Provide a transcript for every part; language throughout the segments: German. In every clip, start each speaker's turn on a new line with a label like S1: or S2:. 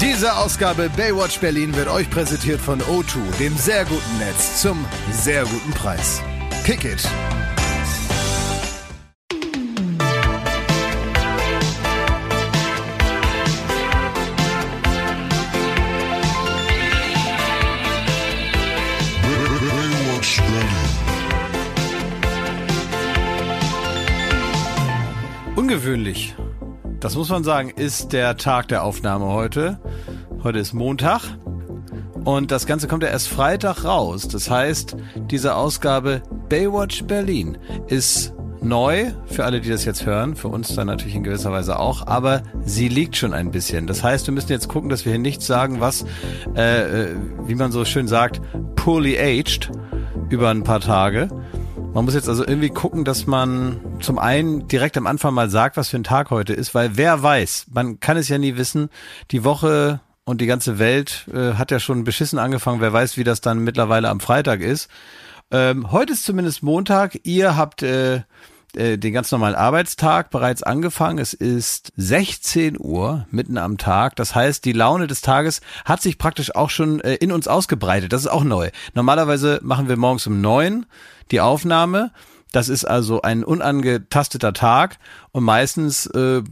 S1: Diese Ausgabe Baywatch Berlin wird euch präsentiert von O2, dem sehr guten Netz zum sehr guten Preis. Kick it!
S2: Das muss man sagen, ist der Tag der Aufnahme heute. Heute ist Montag und das Ganze kommt ja erst Freitag raus. Das heißt, diese Ausgabe Baywatch Berlin ist neu für alle, die das jetzt hören, für uns dann natürlich in gewisser Weise auch, aber sie liegt schon ein bisschen. Das heißt, wir müssen jetzt gucken, dass wir hier nichts sagen, was, äh, äh, wie man so schön sagt, poorly aged über ein paar Tage. Man muss jetzt also irgendwie gucken, dass man zum einen direkt am Anfang mal sagt, was für ein Tag heute ist, weil wer weiß, man kann es ja nie wissen, die Woche und die ganze Welt äh, hat ja schon beschissen angefangen, wer weiß, wie das dann mittlerweile am Freitag ist. Ähm, heute ist zumindest Montag, ihr habt äh, äh, den ganz normalen Arbeitstag bereits angefangen. Es ist 16 Uhr mitten am Tag. Das heißt, die Laune des Tages hat sich praktisch auch schon äh, in uns ausgebreitet. Das ist auch neu. Normalerweise machen wir morgens um neun die Aufnahme. Das ist also ein unangetasteter Tag und meistens äh,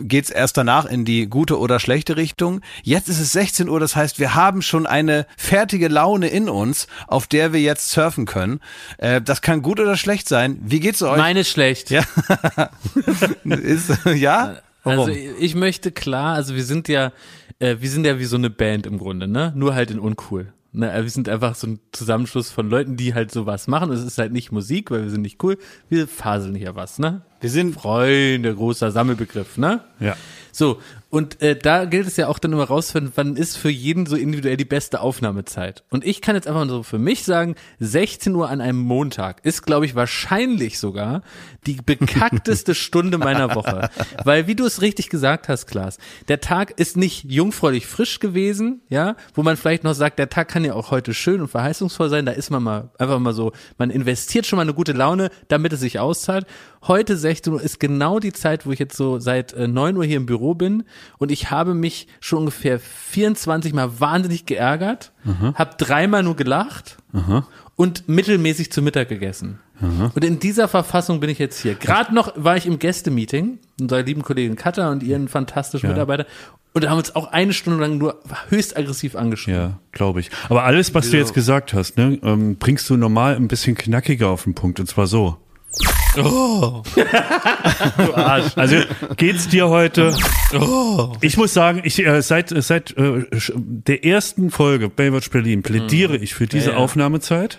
S2: geht es erst danach in die gute oder schlechte Richtung. Jetzt ist es 16 Uhr, das heißt, wir haben schon eine fertige Laune in uns, auf der wir jetzt surfen können. Äh, das kann gut oder schlecht sein. Wie geht's euch?
S3: Meine ist schlecht.
S2: ja, ist, ja. Warum?
S3: Also ich möchte klar, also wir sind ja, äh, wir sind ja wie so eine Band im Grunde, ne? Nur halt in uncool. Ne, wir sind einfach so ein Zusammenschluss von Leuten, die halt sowas machen. Es ist halt nicht Musik, weil wir sind nicht cool. Wir faseln hier was, ne?
S2: wir sind
S3: Freunde, großer Sammelbegriff, ne?
S2: ja.
S3: So, und äh, da gilt es ja auch dann immer rauszufinden, wann ist für jeden so individuell die beste Aufnahmezeit. Und ich kann jetzt einfach so für mich sagen, 16 Uhr an einem Montag ist, glaube ich, wahrscheinlich sogar die bekackteste Stunde meiner Woche. Weil, wie du es richtig gesagt hast, Klaas, der Tag ist nicht jungfräulich frisch gewesen, ja, wo man vielleicht noch sagt, der Tag kann ja auch heute schön und verheißungsvoll sein, da ist man mal einfach mal so, man investiert schon mal eine gute Laune, damit es sich auszahlt. Heute 16 Uhr ist genau die Zeit, wo ich jetzt so seit äh, 9 Uhr hier im Büro bin und ich habe mich schon ungefähr 24 Mal wahnsinnig geärgert, habe dreimal nur gelacht und mittelmäßig zu Mittag gegessen. Und in dieser Verfassung bin ich jetzt hier. Gerade noch war ich im Gästemeeting, unserer lieben Kollegin Katha und ihren fantastischen Mitarbeiter und haben uns auch eine Stunde lang nur höchst aggressiv angeschrieben.
S4: Ja, glaube ich. Aber alles, was du jetzt gesagt hast, ne, ähm, bringst du normal ein bisschen knackiger auf den Punkt. Und zwar so. Oh. du Arsch. Also geht's dir heute? Ich muss sagen, ich äh, seit seit äh, der ersten Folge Baywatch Berlin plädiere ich für diese
S3: Ja, ja.
S4: Aufnahmezeit.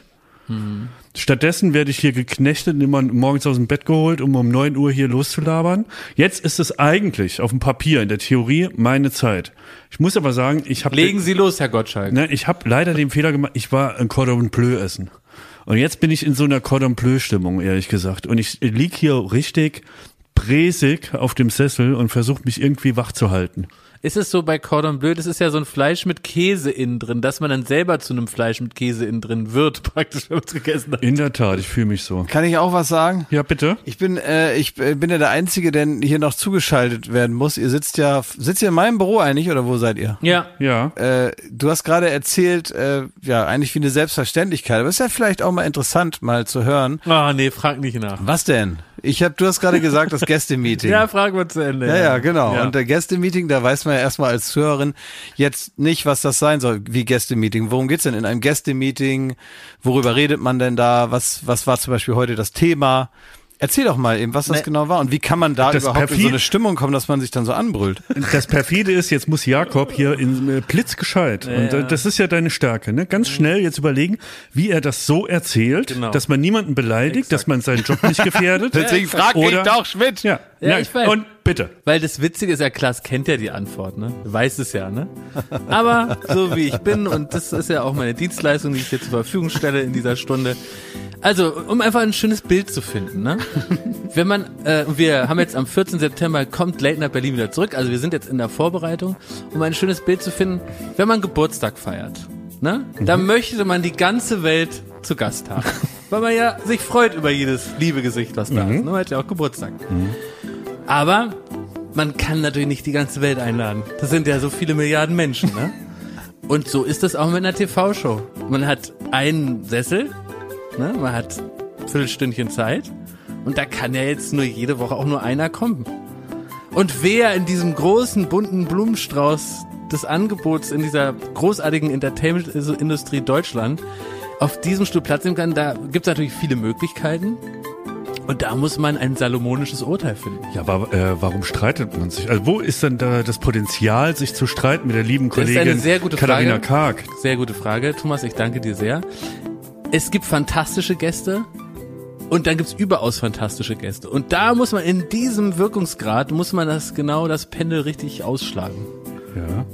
S4: Stattdessen werde ich hier geknechtet und immer morgens aus dem Bett geholt, um um 9 Uhr hier loszulabern. Jetzt ist es eigentlich auf dem Papier, in der Theorie, meine Zeit. Ich muss aber sagen, ich habe
S3: Legen Sie los, Herr Gottschalk.
S4: Ne, ich habe leider den Fehler gemacht, ich war ein Cordon Bleu essen. Und jetzt bin ich in so einer Cordon Bleu Stimmung, ehrlich gesagt. Und ich lieg hier richtig bräsig auf dem Sessel und versuche mich irgendwie wach zu halten.
S3: Ist es so bei Cordon Bleu, das ist ja so ein Fleisch mit Käse innen drin, dass man dann selber zu einem Fleisch mit Käse innen drin wird, praktisch, wenn man es gegessen hat.
S4: In der Tat, ich fühle mich so.
S2: Kann ich auch was sagen?
S4: Ja, bitte.
S2: Ich bin, äh, ich bin ja der Einzige, der hier noch zugeschaltet werden muss. Ihr sitzt ja, sitzt ihr in meinem Büro eigentlich oder wo seid ihr?
S3: Ja.
S4: Ja.
S2: Äh, du hast gerade erzählt, äh, ja, eigentlich wie eine Selbstverständlichkeit, aber ist ja vielleicht auch mal interessant, mal zu hören.
S3: Ah, nee, frag nicht nach.
S2: Was denn? Ich hab, du hast gerade gesagt, das Gästemeeting.
S3: Ja, fragen wir zu Ende.
S2: Ja, ja, genau.
S3: Ja.
S2: Und der Gästemeeting, da weiß man ja erstmal als Zuhörerin jetzt nicht, was das sein soll, wie Gästemeeting. Worum geht's denn in einem Gästemeeting? Worüber redet man denn da? Was, was war zum Beispiel heute das Thema? Erzähl doch mal eben, was das
S3: Ne.
S2: genau war und wie kann man da
S4: Das
S2: überhaupt in
S4: perfid-
S2: so eine Stimmung kommen, dass man sich dann so anbrüllt.
S4: Das perfide ist, jetzt muss Jakob hier in äh, blitzgescheit. Und äh, das ist ja deine Stärke, ne? Ganz schnell jetzt überlegen, wie er das so erzählt,
S3: Genau.
S4: dass man niemanden beleidigt, dass man seinen Job nicht gefährdet.
S2: Deswegen frag mich
S4: Oder-
S2: doch, Schmidt.
S4: Ja,
S3: Ja,
S4: ja
S3: ich weiß.
S4: Und bitte.
S3: Weil das Witzige ist ja, Klaas kennt ja die Antwort, ne? Weiß es ja, ne? Aber so wie ich bin, und das ist ja auch meine Dienstleistung, die ich dir zur Verfügung stelle in dieser Stunde. Also, um einfach ein schönes Bild zu finden, ne? Wenn man, äh, wir haben jetzt am 14. September kommt Late Night Berlin wieder zurück, also wir sind jetzt in der Vorbereitung, um ein schönes Bild zu finden, wenn man Geburtstag feiert, ne? Da möchte man die ganze Welt zu Gast haben. Weil man ja sich freut über jedes liebe Gesicht, was da ist. Ne? Man hat ja auch Geburtstag. Aber man kann natürlich nicht die ganze Welt einladen. Das sind ja so viele Milliarden Menschen, ne? Und so ist das auch mit einer TV-Show. Man hat einen Sessel, ne? man hat ein Viertelstündchen Zeit und da kann ja jetzt nur jede Woche auch nur einer kommen. Und wer in diesem großen, bunten Blumenstrauß des Angebots in dieser großartigen Entertainment-Industrie Deutschland auf diesem Stuhl Platz nehmen kann, da gibt es natürlich viele Möglichkeiten. Und da muss man ein salomonisches Urteil finden.
S4: Ja, aber äh, warum streitet man sich? Also wo ist denn da das Potenzial, sich zu streiten mit der lieben
S3: Das ist
S4: Kollegin
S3: eine sehr gute
S4: Katharina
S3: Frage.
S4: Karg?
S3: Sehr gute Frage. Thomas, ich danke dir sehr. Es gibt fantastische Gäste und dann gibt's überaus fantastische Gäste. Und da muss man in diesem Wirkungsgrad, muss man das genau das Pendel richtig ausschlagen.
S4: Ja.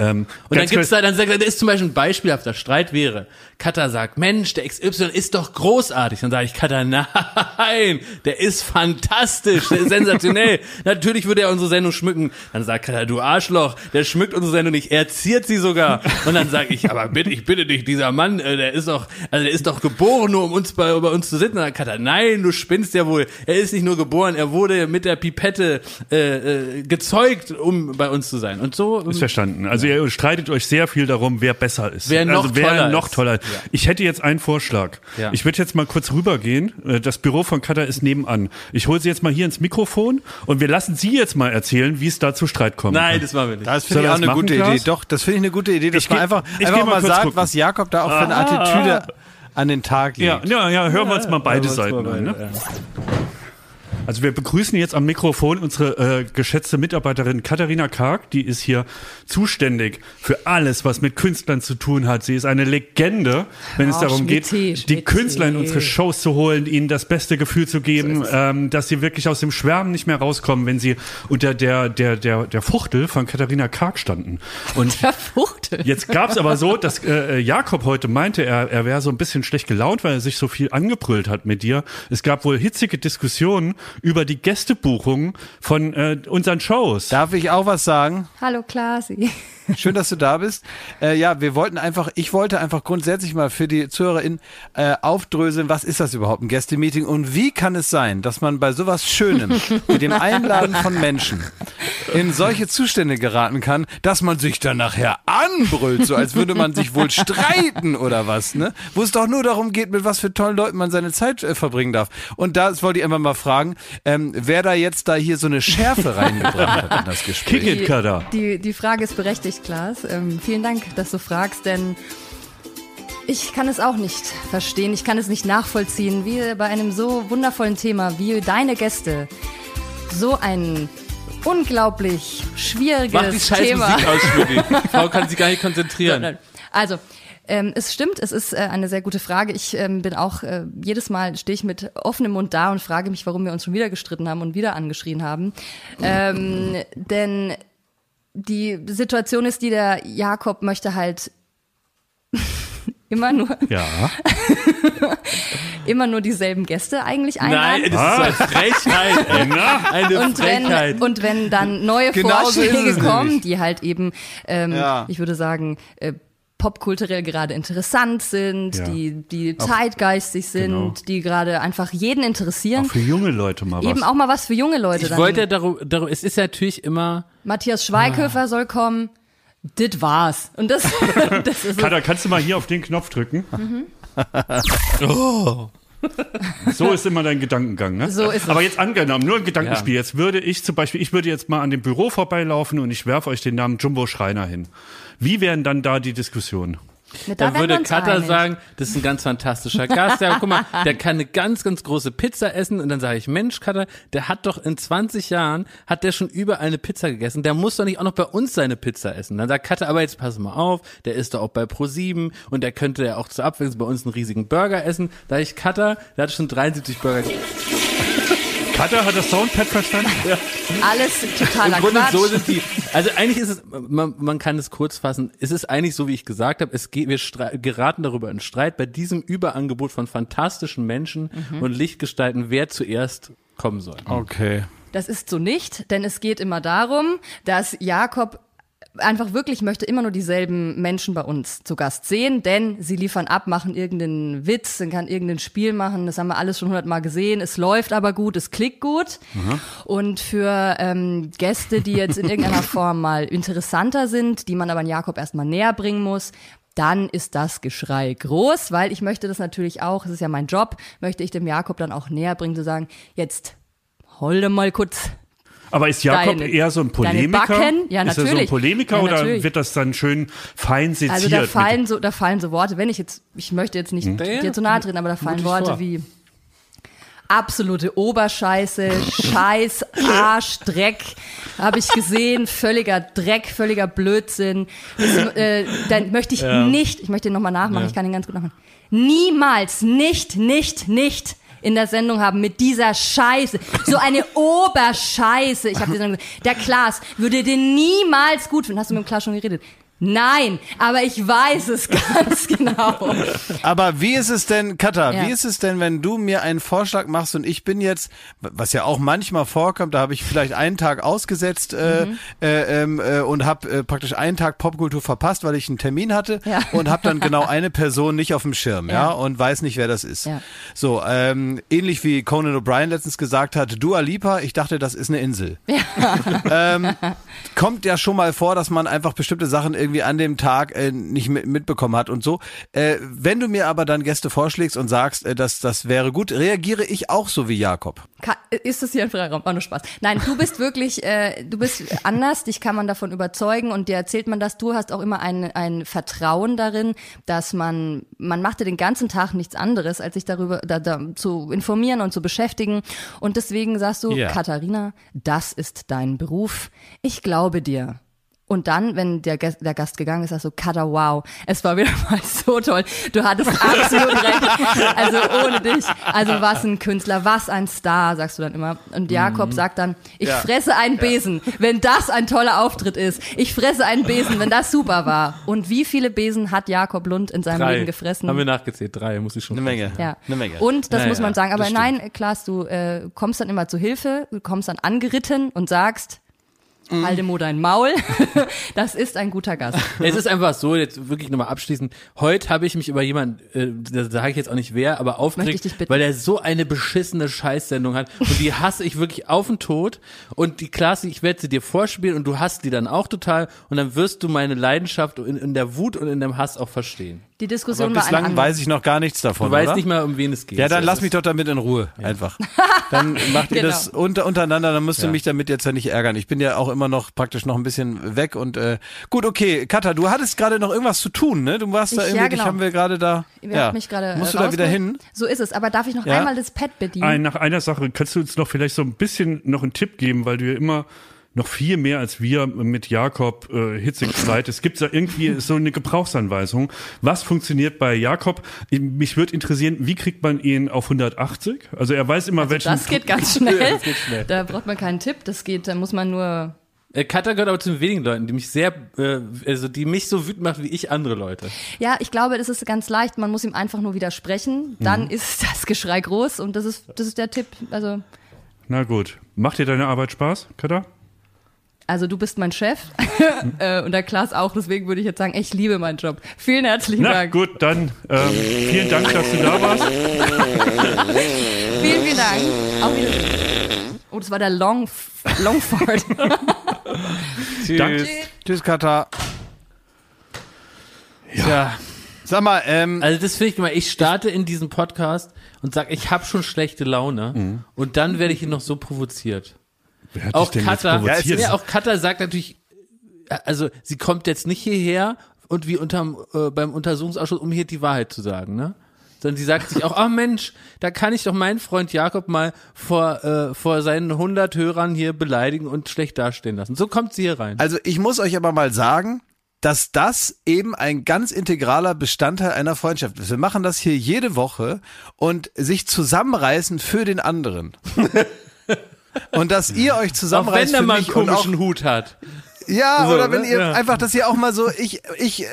S4: Ähm,
S3: Und dann
S4: ganz
S3: gibt's
S4: kurz-
S3: da, dann sagt er, da ist zum Beispiel ein beispielhafter Streit wäre. Katha sagt, Mensch, der XY ist doch großartig. Dann sage ich, Katha, nein, der ist fantastisch, der ist sensationell. Natürlich würde er unsere Sendung schmücken. Dann sagt Katha, du Arschloch, der schmückt unsere Sendung nicht, er ziert sie sogar. Und dann sage ich, aber bitte, ich bitte dich, dieser Mann, äh, der ist doch, also der ist doch geboren, nur um uns bei, bei uns zu sitzen. Dann Katha, nein, du spinnst ja wohl. Er ist nicht nur geboren, er wurde mit der Pipette äh, äh, gezeugt, um bei uns zu sein. Und so
S4: Ist verstanden. Also ihr streitet euch sehr viel darum, wer besser ist.
S3: Wer noch
S4: also wer
S3: toller
S4: noch
S3: ist.
S4: toller ist. Ich hätte jetzt einen Vorschlag.
S3: Ja.
S4: Ich würde jetzt mal kurz rübergehen. Äh, Das Büro von Katha ist nebenan. Ich hole sie jetzt mal hier ins Mikrofon und wir lassen sie jetzt mal erzählen, wie es da zu Streit kommt.
S3: Nein, das machen wir nicht.
S2: Das finde ich auch eine
S4: machen,
S2: gute
S4: Klaas?
S2: Idee. Doch, das finde ich eine gute Idee, dass
S4: Ich
S2: man
S4: geh-
S2: einfach,
S4: ich
S2: einfach
S4: mal
S2: mal
S4: kurz
S2: sagt,
S4: gucken.
S2: was Jakob da auch für eine Attitüde an den Tag
S4: Ja,
S2: legt.
S4: ja, ja, hören wir uns mal beide
S3: Ja,
S4: Seiten
S3: mal
S4: an. Ne?
S3: ja.
S4: Also wir begrüßen jetzt am Mikrofon unsere äh, geschätzte Mitarbeiterin Katharina Karg, die ist hier zuständig für alles, was mit Künstlern zu tun hat. Sie ist eine Legende, wenn es
S5: Oh,
S4: darum
S5: Schmidt,
S4: geht, die
S5: Schmidt.
S4: Künstler in unsere Shows zu holen, ihnen das beste Gefühl zu geben, ähm, dass sie wirklich aus dem Schwärmen nicht mehr rauskommen, wenn sie unter der der der der Fuchtel von Katharina Karg standen. Und
S5: Der Fuchtel.
S4: Jetzt gab's aber so, dass äh, Jakob heute meinte, er, er wäre so ein bisschen schlecht gelaunt, weil er sich so viel angebrüllt hat mit dir. Es gab wohl hitzige Diskussionen über die Gästebuchung von äh, unseren Shows.
S2: Darf ich auch was sagen?
S5: Hallo Klasi.
S2: Schön, dass du da bist. Äh, ja, wir wollten einfach, ich wollte einfach grundsätzlich mal für die ZuhörerInnen äh, aufdröseln, was ist das überhaupt, ein Gästemeeting und wie kann es sein, dass man bei sowas Schönem, wie dem Einladen von Menschen, in solche Zustände geraten kann, dass man sich dann nachher anbrüllt, so als würde man sich wohl streiten oder was, ne? Wo es doch nur darum geht, mit was für tollen Leuten man seine Zeit äh, verbringen darf. Und das wollte ich einfach mal fragen, ähm, wer da jetzt da hier so eine Schärfe reingebracht hat in das Gespräch.
S4: Kada.
S5: Die, die Frage ist berechtigt, Klaas. Ähm, vielen Dank, dass du fragst, denn ich kann es auch nicht verstehen, ich kann es nicht nachvollziehen, wie bei einem so wundervollen Thema wie deine Gäste so ein unglaublich schwieriges
S3: Mach die scheiß
S5: Thema.
S3: Musik aus, Schmidti. Die Frau kann sich gar nicht konzentrieren.
S5: Also, ähm, es stimmt, es ist äh, eine sehr gute Frage. Ich ähm, bin auch, äh, jedes Mal stehe ich mit offenem Mund da und frage mich, warum wir uns schon wieder gestritten haben und wieder angeschrien haben. Ähm, denn die Situation ist die, der Jakob möchte halt immer nur,
S4: Ja.
S5: immer nur dieselben Gäste eigentlich einladen.
S3: Nein, das ist eine Frechheit. ey.
S4: Na?
S3: Eine
S5: und
S3: Frechheit.
S5: wenn, und wenn dann neue
S2: Genau
S5: Vorschläge kommen,
S2: nämlich.
S5: die halt eben, ähm,
S2: Ja.
S5: ich würde sagen, äh, popkulturell gerade interessant sind,
S4: Ja.
S5: die, die zeitgeistig sind,
S4: Genau.
S5: die gerade einfach jeden interessieren.
S4: Auch für junge Leute mal was.
S5: Eben auch mal was für junge Leute.
S3: ich
S5: dann.
S3: wollte ja darum, darum, es ist ja natürlich immer,
S5: Matthias Schweighöfer soll kommen. Dit war's. Und das, das ist
S4: Kada, kannst du mal hier auf den Knopf drücken? So ist immer dein Gedankengang, ne?
S5: So ist es.
S4: Aber jetzt angenommen, nur ein Gedankenspiel. Jetzt würde ich zum Beispiel, ich würde jetzt mal an dem Büro vorbeilaufen und ich werfe euch den Namen Jumbo Schreiner hin. Wie wären dann da die Diskussionen?
S5: da
S3: würde
S5: einig.
S3: sagen, das ist ein ganz fantastischer Gast. Der, guck mal, der kann eine ganz, ganz große Pizza essen. Und dann sage ich, Mensch, Katha, der hat doch in 20 Jahren, hat der schon überall eine Pizza gegessen. Der muss doch nicht auch noch bei uns seine Pizza essen. Dann sagt Katha, aber jetzt pass mal auf, der ist doch auch bei Pro7 und der könnte ja auch zur Abwechslung bei uns einen riesigen Burger essen. Da sag ich, Katha, der hat schon 73 Burger gegessen.
S4: Katha hat das Soundpad verstanden?
S5: Alles totaler
S3: Im Grunde
S5: Quatsch.
S3: so sind die. Also eigentlich ist es, man, man kann es kurz fassen. Es ist eigentlich so, wie ich gesagt habe. Es geht, wir geraten darüber in Streit bei diesem Überangebot von fantastischen Menschen
S5: Mhm.
S3: und Lichtgestalten, wer zuerst kommen soll.
S2: Okay.
S5: Das ist so nicht, denn es geht immer darum, dass Jakob einfach wirklich möchte immer nur dieselben Menschen bei uns zu Gast sehen, denn sie liefern ab, machen irgendeinen Witz, dann kann irgendein Spiel machen, das haben wir alles schon hundertmal gesehen, es läuft aber gut, es klickt gut. Und für ähm, Gäste, die jetzt in irgendeiner Form mal interessanter sind, die man aber an Jakob erstmal näher bringen muss, dann ist das Geschrei groß, weil ich möchte das natürlich auch, es ist ja mein Job, möchte ich dem Jakob dann auch näher bringen, zu sagen, jetzt hol dir mal kurz
S4: Aber ist Jakob
S5: Deine-
S4: eher so ein Polemiker?
S5: Ja,
S4: Ist er so ein. Polemiker
S5: Ja,
S4: oder wird das dann schön fein seziert?
S5: Also da fallen so, da fallen so Worte, wenn ich jetzt, ich möchte jetzt nicht
S3: Ja,
S5: dir zu nahe treten, aber da fallen Worte
S3: vor.
S5: wie absolute Oberscheiße, Scheiß, Arsch, Dreck, habe ich gesehen, völliger Dreck, völliger Blödsinn. Das, äh, dann möchte ich nicht, ich möchte den nochmal nachmachen, ich kann den ganz gut nachmachen. Niemals, nicht, nicht, nicht in der Sendung haben mit dieser Scheiße. So eine Oberscheiße. Ich habe dir gesagt, der Klaas würde den niemals gut finden. Hast du mit dem Klaas schon geredet? Nein, aber ich weiß es ganz genau.
S2: Aber wie ist es denn, Katha,
S5: Ja.
S2: wie ist es denn, wenn du mir einen Vorschlag machst und ich bin jetzt, was ja auch manchmal vorkommt, da habe ich vielleicht einen Tag ausgesetzt äh,
S5: Mhm.
S2: äh, ähm, äh, und habe äh, praktisch einen Tag Popkultur verpasst, weil ich einen Termin hatte
S5: Ja.
S2: und habe dann genau eine Person nicht auf dem Schirm, ja,
S5: Ja.
S2: und weiß nicht, wer das ist. So, ähm, ähnlich wie Conan O'Brien letztens gesagt hat, Dua Lipa, ich dachte, das ist eine Insel. ähm, kommt ja schon mal vor, dass man einfach bestimmte Sachen irgendwie an dem Tag äh, nicht mit, mitbekommen hat und so. Äh, wenn du mir aber dann Gäste vorschlägst und sagst, äh, dass das wäre gut, reagiere ich auch so wie Jakob.
S5: Ka- Ist das hier ein Freiraum? War nur Spaß. Nein, du bist wirklich, äh, du bist anders, dich kann man davon überzeugen und dir erzählt man das. Du hast auch immer ein, ein Vertrauen darin, dass man, man machte den ganzen Tag nichts anderes, als sich darüber da, da, zu informieren und zu beschäftigen. Und deswegen sagst du,
S2: Ja.
S5: Katharina, das ist dein Beruf. Ich glaube dir. Und dann, wenn der, Gast- der Gast gegangen ist, sagst du, Katha, wow, es war wieder mal so toll. Du hattest absolut recht. Also ohne dich. Also was ein Künstler, was ein Star, sagst du dann immer. Und Jakob sagt dann, ich
S2: Ja.
S5: fresse einen Besen, wenn das ein toller Auftritt ist. Ich fresse einen Besen, wenn das super war. Und wie viele Besen hat Jakob Lund in seinem
S3: Drei.
S5: Leben gefressen?
S3: Haben wir nachgezählt. Drei, muss ich schon.
S2: Eine Menge.
S5: Ja.
S2: Eine Menge.
S5: Und das
S2: Ja,
S5: muss
S2: ja,
S5: man sagen. Aber nein, Klaas, du äh, kommst dann immer zu Hilfe, du kommst dann angeritten und sagst,
S2: Mhm.
S5: halte Mo dein Maul. das ist ein guter Gast.
S3: Es ist einfach so, jetzt wirklich nochmal abschließend. Heute habe ich mich über jemanden, äh, da sage ich jetzt auch nicht wer, aber aufgeregt, weil er so eine beschissene Scheißsendung hat. Und die hasse ich wirklich auf den Tod. Und die Klasse, ich werde sie dir vorspielen und du hasst die dann auch total. Und dann wirst du meine Leidenschaft in, in der Wut und in dem Hass auch verstehen.
S5: Die
S2: Aber
S5: Diskussion war eine
S2: bislang weiß ich noch gar nichts davon.
S3: Du weißt
S2: oder?
S3: nicht mal, um wen es geht.
S2: Ja, dann
S3: So,
S2: lass mich doch damit in Ruhe, einfach. Dann macht ihr
S5: Genau.
S2: das unter, untereinander, dann musst du
S3: Ja.
S2: mich damit jetzt ja nicht ärgern. Ich bin ja auch immer noch praktisch noch ein bisschen weg und äh, gut, okay, Katha, du hattest gerade noch irgendwas zu tun, ne? Du warst da
S5: Ich-
S2: irgendwie,
S5: ja,
S2: dich
S5: genau.
S2: haben wir gerade da.
S5: Ihr
S2: ja.
S5: mich gerade. äh,
S2: Musst du da wieder hin?
S5: So ist es. Aber darf ich noch
S2: Ja?
S5: einmal das Pad bedienen?
S4: Ein, nach einer Sache, kannst du uns noch vielleicht so ein bisschen noch einen Tipp geben, weil du ja immer noch viel mehr als wir mit Jakob äh, hitzig Streit. Es gibt da irgendwie so eine Gebrauchsanweisung. Was funktioniert bei Jakob? Mich würde interessieren, wie kriegt man ihn auf 180? Also er weiß immer, welchen.
S5: das geht ganz schnell.
S3: Das geht schnell.
S5: Da braucht man keinen Tipp. Das geht, da muss man nur.
S3: Äh, Katha gehört aber zu den wenigen Leuten, die mich sehr, äh, also die mich so wütend macht wie ich andere Leute.
S5: Ja, ich glaube, das ist ganz leicht. Man muss ihm einfach nur widersprechen. Dann
S2: Mhm.
S5: ist das Geschrei groß und das ist, das ist der Tipp. Also,
S4: Na gut. Macht dir deine Arbeit Spaß, Kada?
S5: Also du bist mein Chef äh, und der Klaas auch. Deswegen würde ich jetzt sagen, ich liebe meinen Job. Vielen herzlichen
S4: Na
S5: Dank.
S4: gut, dann ähm, vielen Dank, dass du da warst.
S5: Vielen, vielen Dank. Auf Wiedersehen. Oh, das war der Long, Longfart.
S4: Danke.
S2: Tschüss, Katha. Ja. Sag mal, ähm,
S3: Also das finde ich immer, ich starte in diesem Podcast und sage, ich habe schon schlechte Laune und dann werde ich ihn noch so provoziert. Auch Katha,
S4: provoziert?
S3: ja, auch Katha sagt natürlich, also sie kommt jetzt nicht hierher und wie unterm, äh, beim Untersuchungsausschuss, um hier die Wahrheit zu sagen, ne? Sondern sie sagt sich auch, ach Mensch, da kann ich doch meinen Freund Jakob mal vor, äh, vor seinen 100 Hörern hier beleidigen und schlecht dastehen lassen. So kommt sie hier rein.
S2: also ich muss euch aber mal sagen, dass das eben ein ganz integraler Bestandteil einer Freundschaft ist. Wir machen das hier jede Woche und sich zusammenreißen für den anderen. Und dass ihr euch
S3: Auch
S2: zusammenreißt
S3: wenn er mal einen
S2: und auch,
S3: komischen Hut hat.
S2: Ja,
S3: So,
S2: oder wenn
S3: ne?
S2: ihr
S3: Ja.
S2: einfach, dass ihr auch mal so, ich, ich äh,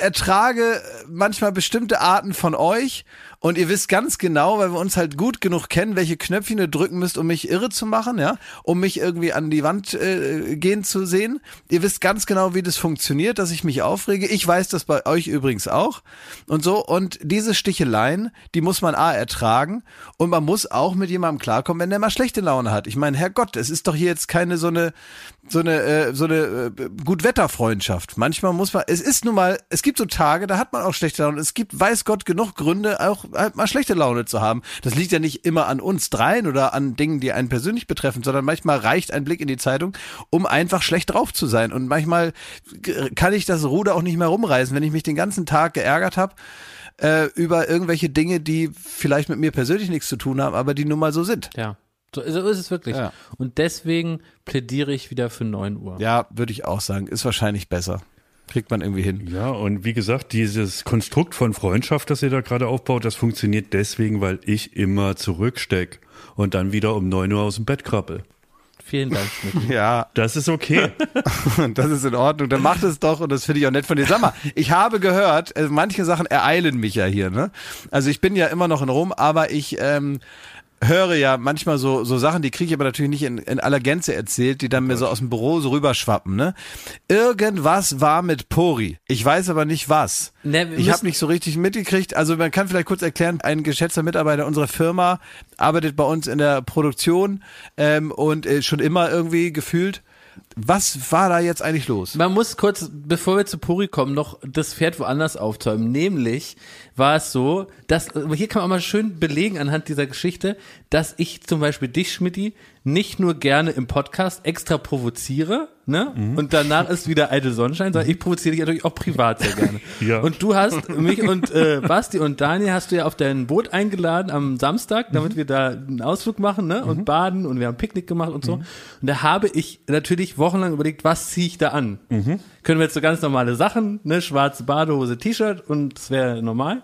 S2: ertrage manchmal bestimmte Arten von euch und ihr wisst ganz genau, weil wir uns halt gut genug kennen, welche Knöpfchen ihr drücken müsst, um mich irre zu machen, ja, um mich irgendwie an die Wand äh, gehen zu sehen. Ihr wisst ganz genau, wie das funktioniert, dass ich mich aufrege. Ich weiß das bei euch übrigens auch und so. Und diese Sticheleien, die muss man A ertragen und man muss auch mit jemandem klarkommen, wenn der mal schlechte Laune hat. Ich meine, Herrgott, es ist doch hier jetzt keine so eine so eine äh, so eine äh, Gutwetterfreundschaft. Manchmal muss man, es ist nun mal, es gibt so Tage, da hat man auch schlechte Laune. Es gibt, weiß Gott, genug Gründe, auch halt mal schlechte Laune zu haben. Das liegt ja nicht immer an uns dreien oder an Dingen, die einen persönlich betreffen, sondern manchmal reicht ein Blick in die Zeitung, um einfach schlecht drauf zu sein. Und manchmal kann ich das Ruder auch nicht mehr rumreißen, wenn ich mich den ganzen Tag geärgert habe äh, über irgendwelche Dinge, die vielleicht mit mir persönlich nichts zu tun haben, aber die nun mal so sind.
S3: Ja. So, so ist es wirklich.
S2: Ja.
S3: Und deswegen plädiere ich wieder für 9 Uhr.
S2: Ja, würde ich auch sagen. Ist wahrscheinlich besser. Kriegt man irgendwie hin.
S4: Ja, und wie gesagt, dieses Konstrukt von Freundschaft, das ihr da gerade aufbaut, das funktioniert deswegen, weil ich immer zurücksteck und dann wieder um 9 Uhr aus dem Bett krabbel.
S3: Vielen Dank, Schmidt.
S2: Ja,
S4: Das ist okay.
S2: das ist in Ordnung. Dann macht es doch und das finde ich auch nett von dir. Sag mal, ich habe gehört, äh, manche Sachen ereilen mich ja hier. Ne? Also ich bin ja immer noch in Rom, aber ich ähm, höre ja manchmal so so Sachen, die kriege ich aber natürlich nicht in, in aller Gänze erzählt, die dann mir so aus dem Büro so rüberschwappen. Ne? Irgendwas war mit Pori. Ich weiß aber nicht was.
S3: Ne,
S2: ich habe nicht so richtig mitgekriegt. Also man kann vielleicht kurz erklären, ein geschätzter Mitarbeiter unserer Firma arbeitet bei uns in der Produktion ähm, und äh, schon immer irgendwie gefühlt. Was war da jetzt eigentlich los?
S3: Man muss kurz, bevor wir zu Puri kommen, noch das Pferd woanders aufzäumen. Nämlich war es so, dass, hier kann man mal schön belegen anhand dieser Geschichte, dass ich zum Beispiel dich, Schmidti, nicht nur gerne im Podcast extra provoziere, ne? Und danach ist wieder alte Sonnenschein, sondern ich provoziere dich natürlich auch privat sehr gerne.
S4: Ja.
S3: Und du hast mich und äh, Basti und Daniel hast du ja auf dein Boot eingeladen am Samstag, damit wir da einen Ausflug machen, ne? Und baden und wir haben Picknick gemacht und so. Und da habe ich natürlich wochenlang überlegt, was ziehe ich da an? Können wir jetzt so ganz normale Sachen, ne? Schwarze Badehose, T-Shirt und das wäre normal.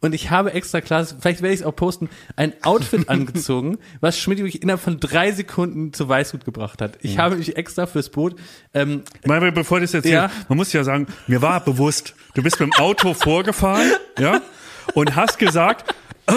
S3: Und ich habe extra klasse, vielleicht werde ich es auch posten, ein Outfit angezogen, was Schmidt wirklich innerhalb von drei Sekunden zu Weißgut gebracht hat. Ich habe mich extra fürs Boot, ähm,
S4: Mal, bevor du das erzählst,
S3: Ja.
S4: man muss ja sagen, mir war bewusst, du bist mit dem Auto vorgefahren, ja, und hast gesagt, äh,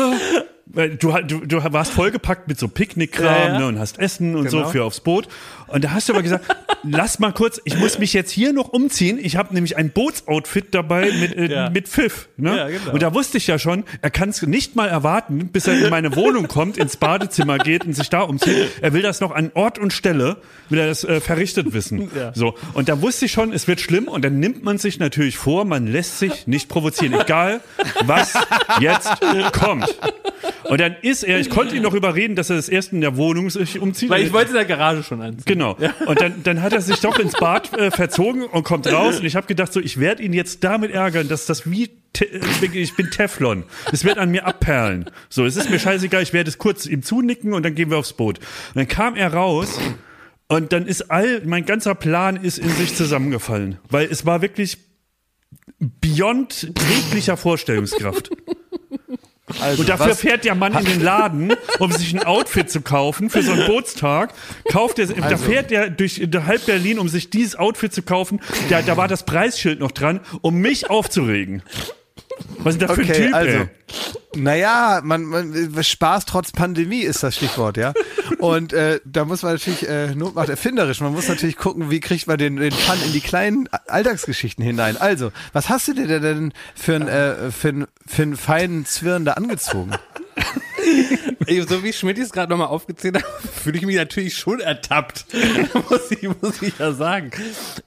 S4: weil du, du, du warst vollgepackt mit so Picknickkram
S3: Ja, ja.
S4: Ne, und hast Essen und so
S2: Genau.
S4: für aufs Boot. Und da hast du aber gesagt, lass mal kurz, ich muss mich jetzt hier noch umziehen. Ich habe nämlich ein Bootsoutfit dabei mit, äh,
S3: Ja.
S4: mit Pfiff. Ne?
S3: Genau.
S4: Und da wusste ich ja schon, er kann es nicht mal erwarten, bis er in meine Wohnung kommt, ins Badezimmer geht und sich da umzieht. Er will das noch an Ort und Stelle, will er das äh, verrichtet wissen. So. Und da wusste ich schon, es wird schlimm und dann nimmt man sich natürlich vor, man lässt sich nicht provozieren, egal was jetzt kommt. Und dann ist er, ich konnte ihn noch überreden, dass er das erste in der Wohnung sich umzieht.
S3: weil ich wollte in der Garage schon anziehen.
S4: Genau. Und dann, dann hat er sich doch ins Bad äh, verzogen und kommt raus. Und ich habe gedacht, so, ich werde ihn jetzt damit ärgern, dass das wie äh, ich bin Teflon. Es wird an mir abperlen. So, es ist mir scheißegal, ich werde es kurz ihm zunicken und dann gehen wir aufs Boot. Und dann kam er raus und dann ist all, mein ganzer Plan ist in sich zusammengefallen. Weil es war wirklich beyond jeglicher Vorstellungskraft.
S2: Also,
S4: Und dafür
S2: was-
S4: fährt der Mann in den Laden, um sich ein Outfit zu kaufen für so einen Bootstag. Kauft er, da
S2: Also.
S4: fährt er durch halb Berlin, um sich dieses Outfit zu kaufen. Da, da war das Preisschild noch dran, um mich aufzuregen. Was ist denn das für ein
S2: Okay,
S4: Typ,
S2: also,
S4: ey?
S2: naja, man, man, Spaß trotz Pandemie ist das Stichwort, ja. Und äh, da muss man natürlich, äh, Not macht erfinderisch, man muss natürlich gucken, wie kriegt man den, den Fun in die kleinen Alltagsgeschichten hinein. Also, was hast du dir denn für einen, äh, für einen, für einen feinen Zwirn da angezogen?
S3: So wie Schmidt es gerade nochmal aufgezählt hat, fühle ich mich natürlich schon ertappt. muss, ich, muss ich ja sagen.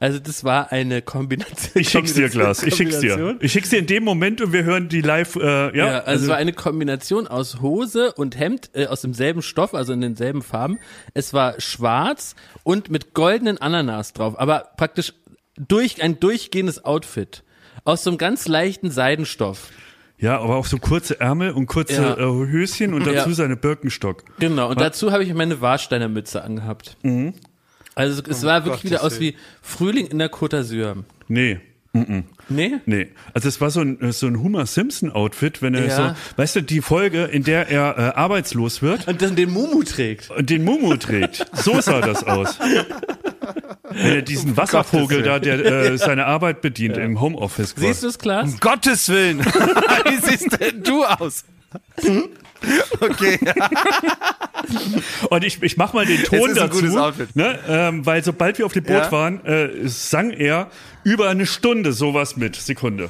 S3: Also das war eine Kombination.
S4: Ich schick's dir, Glas. Ich schick's dir. Ich schick's dir in dem Moment und wir hören die live, äh, ja.
S3: Ja, also, es war eine Kombination aus Hose und Hemd äh, aus demselben Stoff, also in denselben Farben. Es war schwarz und mit goldenen Ananas drauf, aber praktisch durch ein durchgehendes Outfit aus so einem ganz leichten Seidenstoff.
S4: Ja, aber auch so kurze Ärmel und kurze
S3: Ja.
S4: äh, Höschen und dazu
S3: Ja.
S4: seine Birkenstock.
S3: Genau, und dazu habe ich meine Warsteiner Mütze angehabt.
S4: Mhm.
S3: Also es war wirklich wieder
S2: Gottes
S3: aus wie Frühling in der Côte d'Azur.
S4: Nee.
S3: Nee?
S4: Nee, also es war so ein, so ein Homer Simpson Outfit, wenn er
S3: Ja.
S4: so, weißt du, die Folge, in der er äh, arbeitslos wird
S3: Und dann den Mumu trägt.
S4: und den Mumu trägt. So sah das aus. Wenn er diesen Wasservogel da, der äh, seine Arbeit bedient im Homeoffice.
S3: Siehst du es, Klaas?
S6: Um Gottes Willen. Wie siehst denn du aus? Okay.
S4: Und ich, ich mach mal den Ton
S6: ist ein
S4: dazu,
S6: gutes Outfit.
S4: Ne, ähm, weil sobald wir auf dem Boot
S6: Ja.
S4: waren, äh, sang er über eine Stunde sowas mit. Sekunde.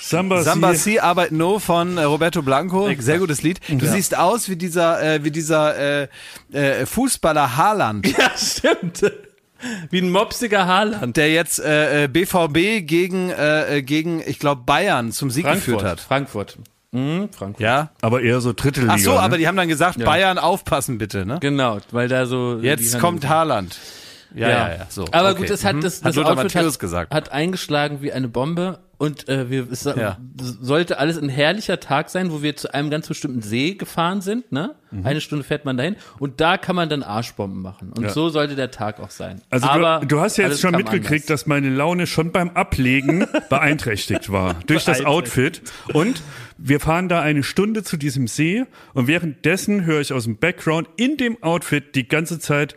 S4: Samba,
S6: Samba
S4: Si-
S6: Arbeit No von äh, Roberto Blanco. Sehr gutes Lied. Du siehst aus wie dieser, äh, wie dieser äh, äh, Fußballer Haaland,
S3: Ja, stimmt. Wie ein mopsiger Haaland.
S6: der jetzt äh, äh, BVB gegen, äh, äh, gegen ich glaube, Bayern zum Sieg geführt hat.
S3: Frankfurt. Mhm, Frankfurt.
S6: Ja.
S4: aber eher so Drittliga.
S6: Ach so,
S4: ne?
S6: aber die haben dann gesagt, Bayern aufpassen bitte, ne?
S3: Genau, weil da so.
S6: Jetzt kommt Haaland. Ja, ja, ja. so.
S3: Aber
S6: okay.
S3: gut, es hat
S6: Mhm.
S3: das,
S6: hat
S3: das
S6: Lothar
S3: Outfit
S6: Matthäus
S3: hat,
S6: gesagt.
S3: hat eingeschlagen wie eine Bombe und äh, wir, es
S6: Ja.
S3: sollte alles ein herrlicher Tag sein, wo wir zu einem ganz bestimmten See gefahren sind. Ne?
S6: Mhm.
S3: Eine Stunde fährt man dahin und da kann man dann Arschbomben machen. Und
S4: Ja.
S3: so sollte der Tag auch sein.
S4: Also
S3: Aber
S4: du, du hast ja jetzt schon mitgekriegt,
S3: anders.
S4: dass meine Laune schon beim Ablegen beeinträchtigt war durch das Outfit. Und wir fahren da eine Stunde zu diesem See und währenddessen höre ich aus dem Background in dem Outfit die ganze Zeit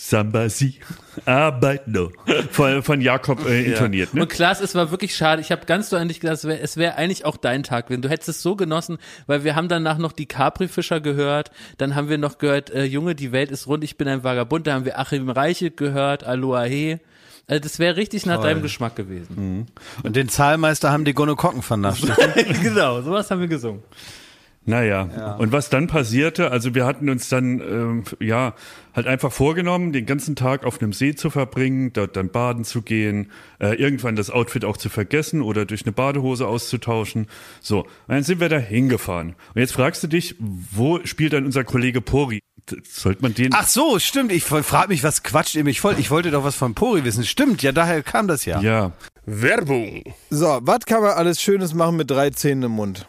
S4: Samba Si, Arbeit no, von, von Jakob äh, intoniert. Ne?
S3: Und Klaas, es war wirklich schade. Ich habe ganz so an dich gedacht, es wäre es wär eigentlich auch dein Tag gewesen. Du hättest es so genossen, weil wir haben danach noch die Capri-Fischer gehört. Dann haben wir noch gehört, äh, Junge, die Welt ist rund, ich bin ein Vagabund. Da haben wir Achim Reiche gehört, Aloha He. Also das wäre richtig nach deinem Geschmack gewesen.
S6: Und den Zahlmeister haben die Gonokokken vernascht.
S3: genau, sowas haben wir gesungen.
S4: Naja, und was dann passierte, also wir hatten uns dann, ähm, ja, halt einfach vorgenommen, den ganzen Tag auf einem See zu verbringen, dort dann baden zu gehen, äh, irgendwann das Outfit auch zu vergessen oder durch eine Badehose auszutauschen. So, und dann sind wir da hingefahren. Und jetzt fragst du dich, wo spielt dann unser Kollege Pori? Sollte man den...
S6: Ach so, stimmt. Ich frage mich, was quatscht ihr mich voll? Ich wollte doch was von Pori wissen. Stimmt, ja, daher kam das ja.
S4: Ja,
S7: Werbung.
S2: So, was kann man alles Schönes machen mit drei Zähnen im Mund?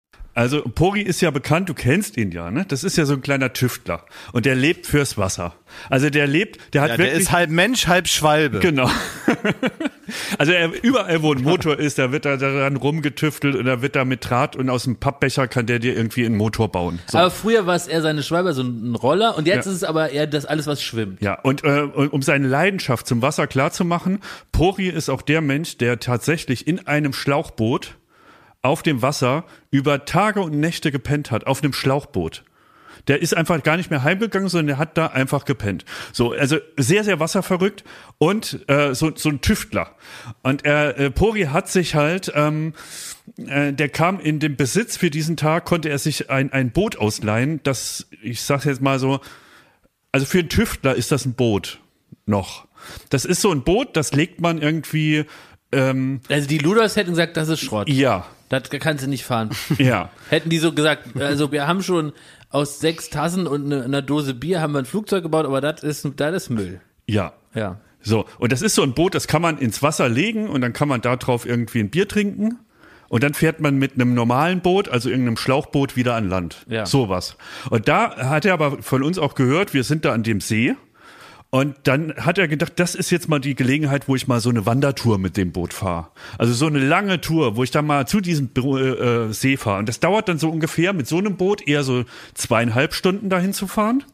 S4: Also Pori ist ja bekannt, du kennst ihn ja, ne? Das ist ja so ein kleiner Tüftler und der lebt fürs Wasser. Also der lebt, der hat
S2: Ja, der
S4: wirklich
S2: ist halb Mensch, halb Schwalbe.
S4: Genau. also er, überall, wo ein Motor ist, da wird da daran rumgetüftelt und da wird da mit Draht und aus dem Pappbecher kann der dir irgendwie einen Motor bauen. So.
S3: Aber früher war es eher seine Schwalbe, so ein Roller und jetzt
S4: Ja.
S3: ist es aber eher das alles, was schwimmt.
S4: Ja, und äh, um seine Leidenschaft zum Wasser klarzumachen, Pori ist auch der Mensch, der tatsächlich in einem Schlauchboot auf dem Wasser über Tage und Nächte gepennt hat, auf einem Schlauchboot. Der ist einfach gar nicht mehr heimgegangen, sondern der hat da einfach gepennt. So, also sehr, sehr wasserverrückt und äh, so, so ein Tüftler. Und er, äh, Pori hat sich halt, ähm, äh, der kam in den Besitz für diesen Tag, konnte er sich ein, ein Boot ausleihen, das, ich sag's jetzt mal so, also für einen Tüftler ist das ein Boot noch. Das ist so ein Boot, das legt man irgendwie, ähm,
S3: Also die Luders hätten gesagt, das ist Schrott.
S4: ja,
S3: Das kannst du nicht fahren.
S4: ja.
S3: Hätten die so gesagt, also wir haben schon aus sechs Tassen und eine, einer Dose Bier haben wir ein Flugzeug gebaut, aber das ist, das ist Müll.
S4: Ja.
S3: Ja.
S4: So, und das ist so ein Boot, das kann man ins Wasser legen und dann kann man da drauf irgendwie ein Bier trinken. Und dann fährt man mit einem normalen Boot, also irgendeinem Schlauchboot, wieder an Land.
S3: Ja.
S4: Sowas. Und da hat er aber von uns auch gehört, wir sind da an dem See. Und dann hat er gedacht, das ist jetzt mal die Gelegenheit, wo ich mal so eine Wandertour mit dem Boot fahre. Also so eine lange Tour, wo ich dann mal zu diesem äh, äh, See fahre. Und das dauert dann so ungefähr mit so einem Boot eher so zweieinhalb Stunden dahin zu fahren.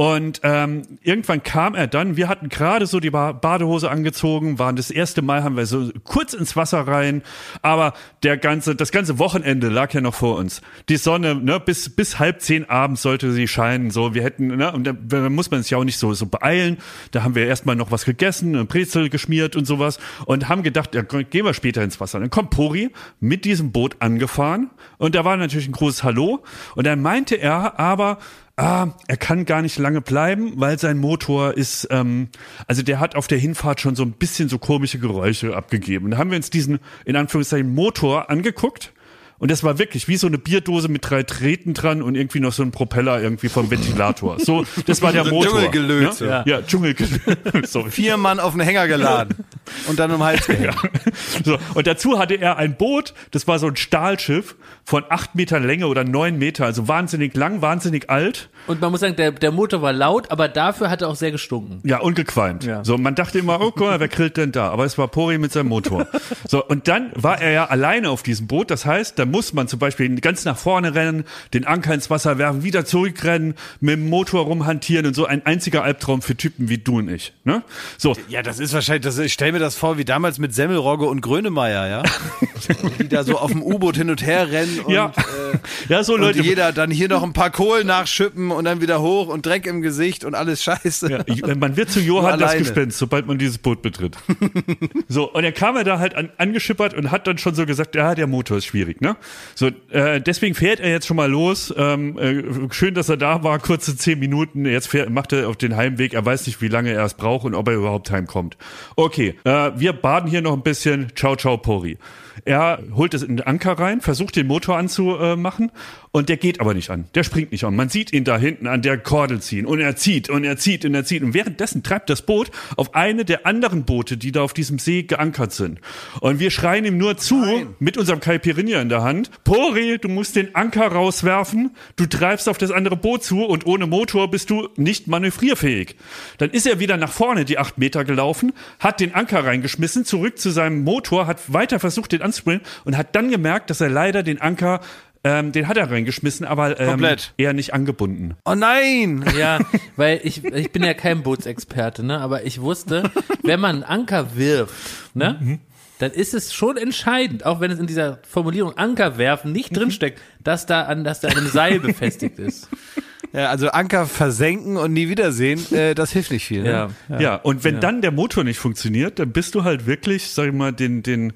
S4: Und ähm, irgendwann kam er dann, wir hatten gerade so die ba Badehose angezogen, waren das erste Mal, haben wir so kurz ins Wasser rein, aber der ganze, das ganze Wochenende lag ja noch vor uns. Die Sonne, ne, bis, bis halb zehn abends sollte sie scheinen, so, wir hätten, ne, und da, da muss man sich ja auch nicht so, so beeilen. Da haben wir erstmal noch was gegessen, ein Brezel geschmiert und sowas und haben gedacht, ja, gehen wir später ins Wasser. Dann kommt Pori mit diesem Boot angefahren und da war natürlich ein großes Hallo und dann meinte er aber, ah, er kann gar nicht lange bleiben, weil sein Motor ist, ähm, also der hat auf der Hinfahrt schon so ein bisschen so komische Geräusche abgegeben. Und da haben wir uns diesen, in Anführungszeichen, Motor angeguckt. Und das war wirklich wie so eine Bierdose mit drei Treten dran und irgendwie noch so ein Propeller irgendwie vom Ventilator. So, das war der Motor.
S2: Dschungelgelöte.
S4: Ja, ja Dschungelgelöte. Sorry.
S2: Vier Mann auf den Hänger geladen und dann um den Hals gehängt.
S4: So, und dazu hatte er ein Boot, das war so ein Stahlschiff von acht Metern Länge oder neun Meter, also wahnsinnig lang, wahnsinnig alt.
S3: Und man muss sagen, der, der Motor war laut, aber dafür hat er auch sehr gestunken.
S4: Ja, und gequalmt.
S3: Ja.
S4: So, man dachte immer, oh, guck mal, wer grillt denn da? Aber es war Pori mit seinem Motor. so, und dann war er ja alleine auf diesem Boot. Das heißt, da muss man zum Beispiel ganz nach vorne rennen, den Anker ins Wasser werfen, wieder zurückrennen, mit dem Motor rumhantieren und so ein einziger Albtraum für Typen wie du und ich. Ne? So,
S2: Ja, das ist wahrscheinlich, das, ich stelle mir das vor wie damals mit Semmelrogge und Grönemeyer, ja? Die da so auf dem U-Boot hin und her rennen und,
S4: ja,
S2: äh,
S4: ja, so
S2: und
S4: Leute.
S2: jeder dann hier noch ein paar Kohl nachschippen und dann wieder hoch und Dreck im Gesicht und alles scheiße.
S4: Ja, man wird zu Johann das. Gespenst, sobald man dieses Boot betritt. so, und er kam er da halt an, angeschippert und hat dann schon so gesagt, ja, der Motor ist schwierig, ne? So, äh, deswegen fährt er jetzt schon mal los. Ähm, äh, schön, dass er da war, kurze zehn Minuten. Jetzt fährt, macht er auf den Heimweg. Er weiß nicht, wie lange er es braucht und ob er überhaupt heimkommt. Okay, äh, wir baden hier noch ein bisschen. Ciao, ciao, Pori. Er holt es in den Anker rein, versucht den Motor anzumachen und der geht aber nicht an. Der springt nicht an. Man sieht ihn da hinten an der Kordel ziehen und er zieht und er zieht und er zieht und währenddessen treibt das Boot auf eine der anderen Boote, die da auf diesem See geankert sind. Und wir schreien ihm nur zu mit unserem Caipirinha in der Hand. Pori, du musst den Anker rauswerfen. Du treibst auf das andere Boot zu und ohne Motor bist du nicht manövrierfähig. Dann ist er wieder nach vorne die acht Meter gelaufen, hat den Anker reingeschmissen, zurück zu seinem Motor, hat weiter versucht, den anzuspringen und hat dann gemerkt, dass er leider den Anker, ähm, den hat er reingeschmissen, aber ähm,
S2: Komplett.
S4: eher nicht angebunden.
S2: Oh nein!
S3: Ja, weil ich, ich bin ja kein Bootsexperte, ne? Aber ich wusste, wenn man einen Anker wirft, ne? Dann ist es schon entscheidend, auch wenn es in dieser Formulierung Anker werfen nicht drinsteckt, dass da an, dass da an einem Seil befestigt ist.
S2: Ja, also Anker versenken und nie wiedersehen, äh, das hilft nicht viel. Ne?
S3: Ja.
S4: Ja, und wenn dann der Motor nicht funktioniert, dann bist du halt wirklich, sag ich mal, den, den,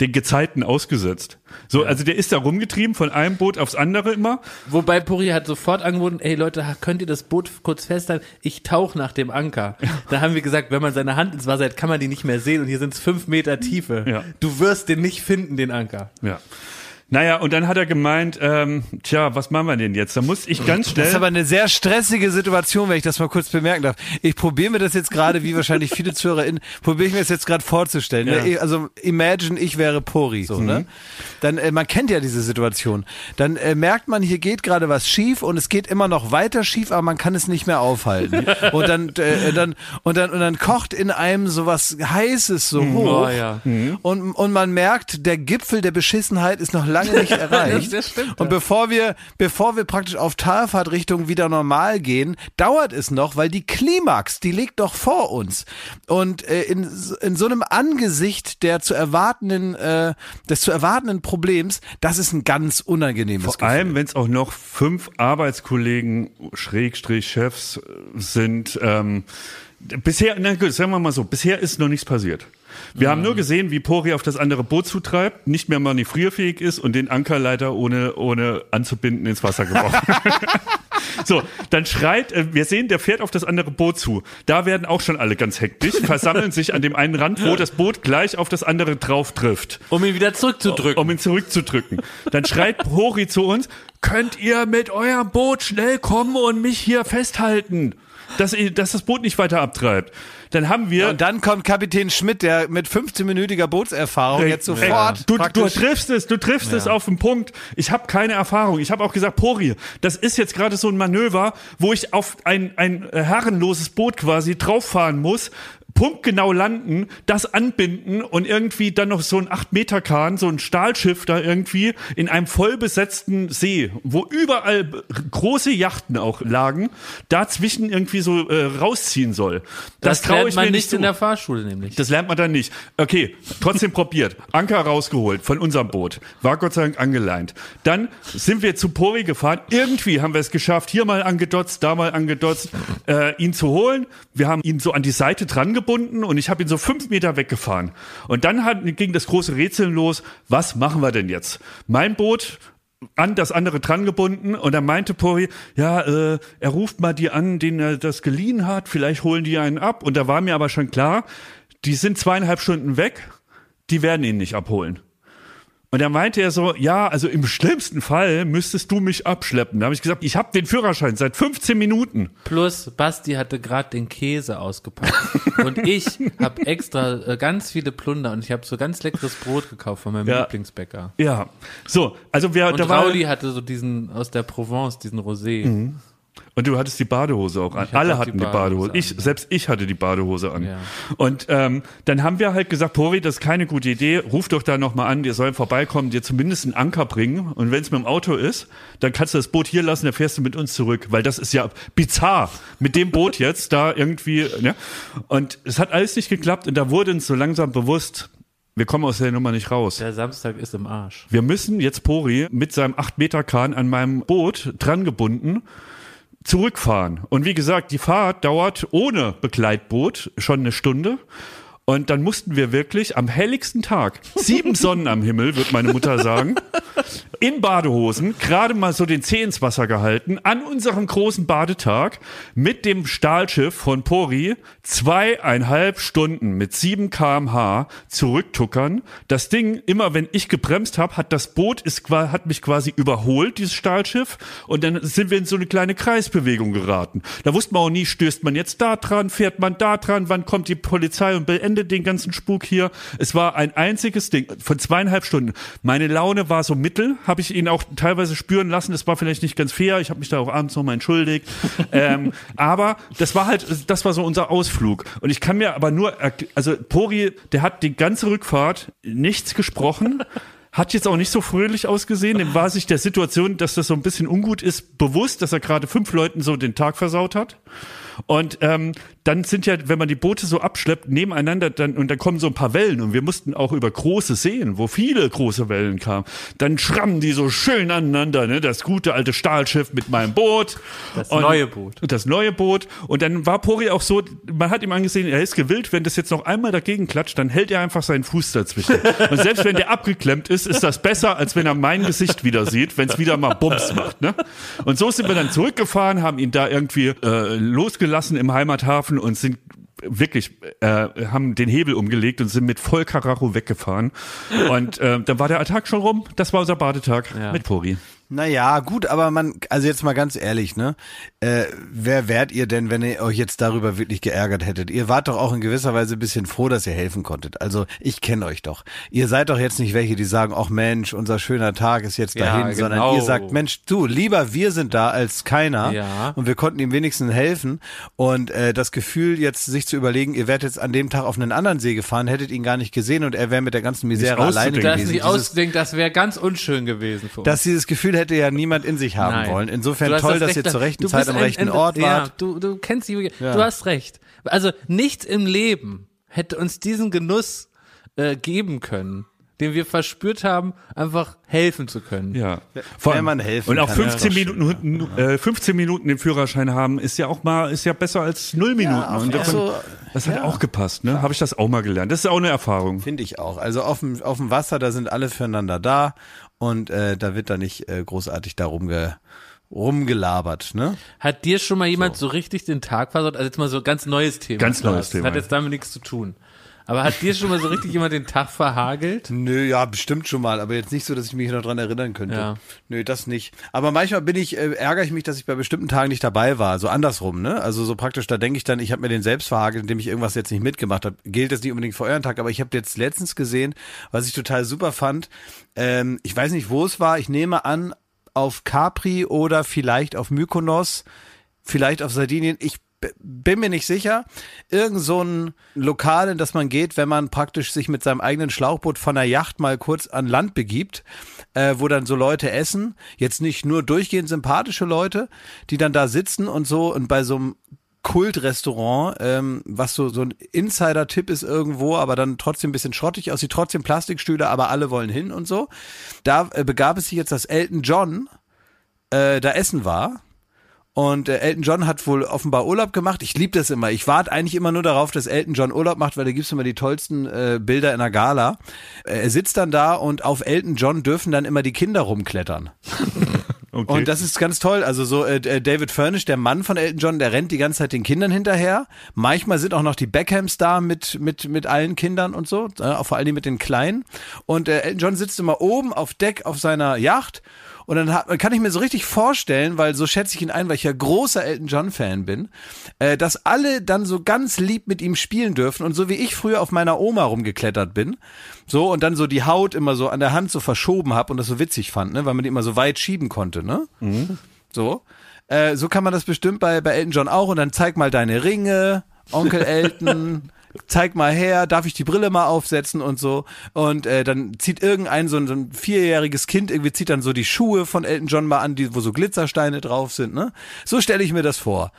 S4: den Gezeiten ausgesetzt. So, also der ist da rumgetrieben von einem Boot aufs andere immer.
S3: Wobei Puri hat sofort angeboten, ey Leute, könnt ihr das Boot kurz festhalten? Ich tauche nach dem Anker. Da haben wir gesagt, wenn man seine Hand ins Wasser hat, kann man die nicht mehr sehen und hier sind es fünf Meter Tiefe.
S4: Ja.
S3: Du wirst den nicht finden, den Anker.
S4: Ja. Naja, und dann hat er gemeint, ähm, tja, was machen wir denn jetzt? Da muss ich ganz schnell.
S2: Das ist aber eine sehr stressige Situation, wenn ich das mal kurz bemerken darf. Ich probiere mir das jetzt gerade, wie wahrscheinlich viele ZuhörerInnen, probiere ich mir das jetzt gerade vorzustellen.
S4: Ja.
S2: Ne? Also imagine, ich wäre Pori, so, ne? Dann, äh, man kennt ja diese Situation. Dann äh, merkt man, hier geht gerade was schief und es geht immer noch weiter schief, aber man kann es nicht mehr aufhalten. Und dann, äh, dann, und dann, und dann kocht in einem sowas Heißes so hoch.
S3: Oh, ja.
S2: Und, und man merkt, der Gipfel der Beschissenheit ist noch lange nicht erreicht.
S3: Das stimmt,
S2: und bevor wir, bevor wir praktisch auf Talfahrt Richtung wieder normal gehen, dauert es noch, weil die Klimax, die liegt doch vor uns. Und äh, in, in so einem Angesicht der zu erwartenden, äh, des zu erwartenden Problems, das ist ein ganz unangenehmes
S4: Vor allem, wenn es auch noch fünf Arbeitskollegen, Schrägstrich Chefs sind. Ähm, bisher, na gut, sagen wir mal so, bisher ist noch nichts passiert. Wir haben nur gesehen, wie Pori auf das andere Boot zutreibt, nicht mehr manövrierfähig ist und den Ankerleiter ohne, ohne anzubinden ins Wasser geworfen. So, dann schreit, äh, wir sehen, der fährt auf das andere Boot zu. Da werden auch schon alle ganz hektisch, versammeln sich an dem einen Rand, wo das Boot gleich auf das andere drauf trifft
S3: Um ihn wieder zurückzudrücken.
S4: um ihn zurückzudrücken. Dann schreit Hori zu uns, könnt ihr mit eurem Boot schnell kommen und mich hier festhalten, dass, ihr, dass das Boot nicht weiter abtreibt. Dann haben wir...
S2: Und dann kommt Kapitän Schmidt, der mit 15-minütiger Bootserfahrung jetzt sofort
S4: Du, du
S2: praktisch
S4: triffst es, du triffst es auf den Punkt. Ich habe keine Erfahrung. Ich habe auch gesagt, Pori, das ist jetzt gerade so ein Manöver, wo ich auf ein, ein herrenloses Boot quasi drauffahren muss, punktgenau landen, das anbinden und irgendwie dann noch so ein 8-Meter-Kahn, so ein Stahlschiff da irgendwie in einem vollbesetzten See, wo überall große Yachten auch lagen, dazwischen irgendwie so äh, rausziehen soll.
S3: das
S4: trau
S3: lernt man
S4: mir
S3: nicht
S4: zu.
S3: in der Fahrschule nämlich.
S4: Das lernt man dann nicht. Okay, trotzdem probiert. Anker rausgeholt von unserem Boot. War Gott sei Dank angeleint. Dann sind wir zu Pori gefahren. Irgendwie haben wir es geschafft, hier mal angedotzt, da mal angedotzt, äh, ihn zu holen. Wir haben ihn so an die Seite dran gebunden und ich habe ihn so fünf Meter weggefahren. Und dann hat, ging das große Rätseln los. Was machen wir denn jetzt? Mein Boot an das andere dran gebunden und dann meinte Pori, ja, äh, er ruft mal die an, den er das geliehen hat, vielleicht holen die einen ab. Und da war mir aber schon klar, die sind zweieinhalb Stunden weg, die werden ihn nicht abholen. Und da meinte er so, ja, also im schlimmsten Fall müsstest du mich abschleppen. Da habe ich gesagt, ich habe den Führerschein seit 15 Minuten.
S3: Plus, Basti hatte gerade den Käse ausgepackt. und ich habe extra äh, ganz viele Plunder und ich habe so ganz leckeres Brot gekauft von meinem
S4: Ja.
S3: Lieblingsbäcker.
S4: Ja, so, also wir,
S3: Und
S4: da
S3: Rauli hatte so diesen aus der Provence, diesen Rosé.
S4: Und du hattest die Badehose auch an.
S3: hatte
S4: Alle hatten
S3: die
S4: die Badehose.
S3: Badehose
S4: Ich,
S3: an,
S4: selbst ich hatte die Badehose an.
S3: Ja.
S4: Und ähm, dann haben wir halt gesagt, Pori, das ist keine gute Idee. Ruf doch da nochmal an, die sollen vorbeikommen, dir zumindest einen Anker bringen. Und wenn es mit dem Auto ist, dann kannst du das Boot hier lassen, dann fährst du mit uns zurück. Weil das ist ja bizarr, mit dem Boot jetzt da irgendwie. Ne? Und es hat alles nicht geklappt und da wurde uns so langsam bewusst, wir kommen aus der Nummer nicht raus.
S3: Der Samstag ist im Arsch.
S4: Wir müssen jetzt Pori mit seinem 8-Meter-Kahn an meinem Boot drangebunden zurückfahren. Und wie gesagt, die Fahrt dauert ohne Begleitboot schon eine Stunde. Und dann mussten wir wirklich am helligsten Tag, sieben Sonnen am Himmel, wird meine Mutter sagen, in Badehosen, gerade mal so den Zeh ins Wasser gehalten, an unserem großen Badetag mit dem Stahlschiff von Pori zweieinhalb Stunden mit 7 kmh zurücktuckern. Das Ding, immer wenn ich gebremst habe, hat das Boot ist, hat mich quasi überholt, dieses Stahlschiff, und dann sind wir in so eine kleine Kreisbewegung geraten. Da wusste man auch nie, stößt man jetzt da dran, fährt man da dran, wann kommt die Polizei und beendet den ganzen Spuk hier. Es war ein einziges Ding von zweieinhalb Stunden. Meine Laune war so mittel, habe ich ihn auch teilweise spüren lassen. Das war vielleicht nicht ganz fair. Ich habe mich da auch abends nochmal entschuldigt. ähm, aber das war halt, das war so unser Ausflug. Und ich kann mir aber nur, also Pori, der hat die ganze Rückfahrt nichts gesprochen. Hat jetzt auch nicht so fröhlich ausgesehen. Dem war sich der Situation, dass das so ein bisschen ungut ist, bewusst, dass er gerade fünf Leuten so den Tag versaut hat. Und ähm, dann sind ja, wenn man die Boote so abschleppt, nebeneinander, dann, und dann kommen so ein paar Wellen und wir mussten auch über große Seen, wo viele große Wellen kamen, dann schrammen die so schön aneinander, ne? Das gute alte Stahlschiff mit meinem Boot.
S3: Das
S4: und,
S3: neue Boot.
S4: Und das neue Boot. Und dann war Pori auch so, man hat ihm angesehen, er ist gewillt, wenn das jetzt noch einmal dagegen klatscht, dann hält er einfach seinen Fuß dazwischen. Und selbst wenn der abgeklemmt ist, ist das besser, als wenn er mein Gesicht wieder sieht, wenn es wieder mal Bums macht. Ne? Und so sind wir dann zurückgefahren, haben ihn da irgendwie äh, losgelassen im Heimathafen und sind wirklich, äh, haben den Hebel umgelegt und sind mit voll Karacho weggefahren. Und äh, dann war der Tag schon rum. Das war unser Badetag
S3: Ja.
S4: mit Pori.
S2: Naja, gut, aber man, also jetzt mal ganz ehrlich, ne? Äh, wer wärt ihr denn, wenn ihr euch jetzt darüber wirklich geärgert hättet? Ihr wart doch auch in gewisser Weise ein bisschen froh, dass ihr helfen konntet. Also ich kenne euch doch. Ihr seid doch jetzt nicht welche, die sagen, ach Mensch, unser schöner Tag ist jetzt
S3: Ja,
S2: dahin, sondern
S3: genau.
S2: ihr sagt, Mensch, du, lieber wir sind da als keiner.
S3: Ja.
S2: Und wir konnten ihm wenigstens helfen. Und äh, das Gefühl, jetzt sich zu überlegen, ihr wärt jetzt an dem Tag auf einen anderen See gefahren, hättet ihn gar nicht gesehen und er wäre mit der ganzen Misere alleine
S3: Das
S2: gewesen.
S3: nicht
S2: Dieses-
S3: ausdenkt, das wäre ganz unschön gewesen für uns.
S2: dass dieses Gefühl hätte ja niemand in sich haben
S3: Nein.
S2: wollen. Insofern toll,
S3: das
S2: dass ihr zur rechten Zeit am
S3: ein-
S2: rechten
S3: ein-
S2: Ort
S3: ja,
S2: wart.
S3: Du, du kennst die,
S2: Ja.
S3: du hast recht. Also nichts im Leben hätte uns diesen Genuss äh, geben können, den wir verspürt haben, einfach helfen zu können.
S4: Ja.
S2: Wenn man helfen
S4: Und auch
S2: kann,
S4: 15
S2: ja,
S4: Minuten, äh, 15 Minuten den Führerschein haben, ist ja auch mal, ist ja besser als null Minuten.
S2: auch
S4: und davon,
S2: so,
S4: das hat auch gepasst, ne? Habe ich das auch mal gelernt. Das ist auch eine Erfahrung.
S2: Finde ich auch. Also auf dem, auf dem Wasser, da sind alle füreinander da und äh, da wird da nicht äh, großartig da rumge, rumgelabert. Ne?
S3: Hat dir schon mal jemand so, richtig den Tag versaut? Also jetzt mal so ganz neues Thema.
S4: Ganz neues Thema,
S3: Das hat jetzt damit nichts zu tun. Aber hat dir schon mal so richtig jemand den Tag verhagelt?
S2: Nö, ja, bestimmt schon mal, aber jetzt nicht so, dass ich mich noch dran erinnern könnte.
S3: Ja.
S2: Nö, das nicht. Aber manchmal bin ich, äh, ärgere ich mich, dass ich bei bestimmten Tagen nicht dabei war. So andersrum, ne? Also so praktisch, da denke ich dann, ich habe mir den selbst verhagelt, indem ich irgendwas jetzt nicht mitgemacht habe. Gilt das nicht unbedingt für euren Tag, aber ich habe jetzt letztens gesehen, was ich total super fand. Ähm, ich weiß nicht, wo es war. Ich nehme an, auf Capri oder vielleicht auf Mykonos, vielleicht auf Sardinien. Ich bin mir nicht sicher. Irgend so ein Lokal, in das man geht, wenn man praktisch sich mit seinem eigenen Schlauchboot von der Yacht mal kurz an Land begibt, äh, wo dann so Leute essen. Jetzt nicht nur durchgehend sympathische Leute, die dann da sitzen und so und bei so einem Kultrestaurant, ähm, was so, so ein Insider-Tipp ist irgendwo, aber dann trotzdem ein bisschen schrottig aussieht, trotzdem Plastikstühle, aber alle wollen hin und so. Da äh, begab es sich jetzt, dass Elton John äh, da essen war. Und äh, Elton John hat wohl offenbar Urlaub gemacht. Ich liebe das immer. Ich warte eigentlich immer nur darauf, dass Elton John Urlaub macht, weil da gibt's immer die tollsten äh, Bilder in der Gala. Äh, er sitzt dann da und auf Elton John dürfen dann immer die Kinder rumklettern.
S4: Okay.
S2: Und das ist ganz toll. Also so äh, äh, David Furnish, der Mann von Elton John, der rennt die ganze Zeit den Kindern hinterher. Manchmal sind auch noch die Beckhams da mit mit mit allen Kindern und so, äh, auch vor allem mit den Kleinen. Und äh, Elton John sitzt immer oben auf Deck auf seiner Yacht. Und dann hat, kann ich mir so richtig vorstellen, weil so schätze ich ihn ein, weil ich ja großer Elton John Fan bin, äh, dass alle dann so ganz lieb mit ihm spielen dürfen und so wie ich früher auf meiner Oma rumgeklettert bin, so und dann so die Haut immer so an der Hand so verschoben hab und das so witzig fand, ne, weil man die immer so weit schieben konnte, ne? So. Äh, so kann man das bestimmt bei, bei Elton John auch. Und dann zeig mal deine Ringe, Onkel Elton. Zeig mal her, darf ich die Brille mal aufsetzen und so. Und äh, dann zieht irgendein so ein, so ein vierjähriges Kind irgendwie zieht dann so die Schuhe von Elton John mal an, die, wo so Glitzersteine drauf sind. Ne? So stelle ich mir das vor.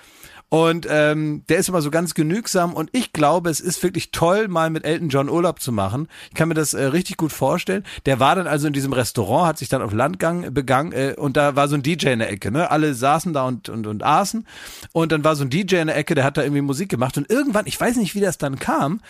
S2: Und ähm, der ist immer so ganz genügsam und ich glaube, es ist wirklich toll, mal mit Elton John Urlaub zu machen. Ich kann mir das äh, richtig gut vorstellen. Der war dann also in diesem Restaurant, hat sich dann auf Landgang begangen äh, und da war so ein DJ in der Ecke. Ne? Alle saßen da und, und, und aßen und dann war so ein DJ in der Ecke, der hat da irgendwie Musik gemacht und irgendwann, ich weiß nicht, wie das dann kam,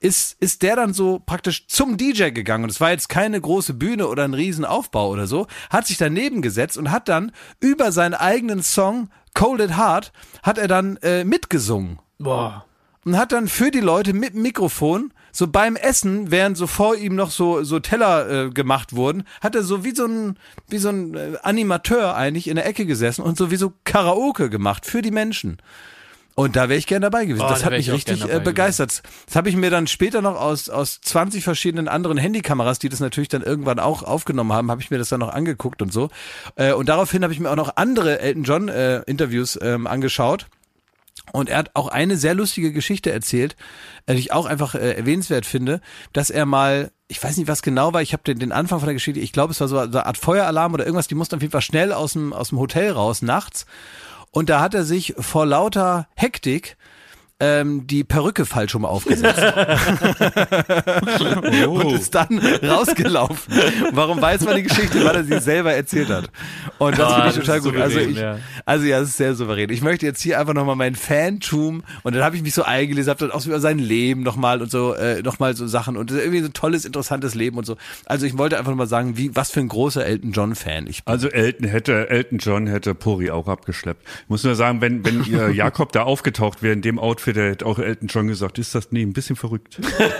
S2: ist, ist der dann so praktisch zum DJ gegangen und es war jetzt keine große Bühne oder ein Riesenaufbau oder so, hat sich daneben gesetzt und hat dann über seinen eigenen Song Cold at Heart hat er dann äh, mitgesungen
S3: Boah.
S2: und hat dann für die Leute mit dem Mikrofon so beim Essen, während so vor ihm noch so so Teller äh, gemacht wurden, hat er so wie so ein wie so ein äh, Animateur eigentlich in der Ecke gesessen und so wie so Karaoke gemacht für die Menschen. Und da wäre ich gern dabei gewesen.
S3: Oh,
S2: das
S3: da
S2: hat mich richtig äh, begeistert. Das habe ich mir dann später noch aus, aus 20 verschiedenen anderen Handykameras, die das natürlich dann irgendwann auch aufgenommen haben, habe ich mir das dann noch angeguckt und so. Äh, und daraufhin habe ich mir auch noch andere Elton John äh, Interviews ähm, angeschaut. Und er hat auch eine sehr lustige Geschichte erzählt, äh, die ich auch einfach äh, erwähnenswert finde, dass er mal, ich weiß nicht, was genau war, ich habe den, den Anfang von der Geschichte, ich glaube, es war so eine Art Feueralarm oder irgendwas, die mussten auf jeden Fall schnell aus dem, aus dem Hotel raus, nachts. Und da hat er sich vor lauter Hektik ähm, die Perücke falsch rum aufgesetzt. Und ist dann rausgelaufen. Warum weiß man die Geschichte? Weil er sie selber erzählt hat. Und das
S3: Ah,
S2: finde ich total gut. Also
S3: souverän,
S2: ich,
S3: ja.
S2: also ja, das ist sehr souverän. Ich möchte jetzt hier einfach nochmal mein Fantum und dann habe ich mich so eingelesen, habe dann auch so über sein Leben nochmal und so, äh, nochmal so Sachen und das ist irgendwie so ein tolles, interessantes Leben und so. Also ich wollte einfach nochmal sagen, wie, was für ein großer Elton John Fan ich bin.
S4: Also Elton hätte, Elton John hätte Puri auch abgeschleppt. Ich muss nur sagen, wenn, wenn ihr Jakob da aufgetaucht wäre in dem Outfit, Hätte auch Elton John gesagt, ist das nee, ein bisschen verrückt.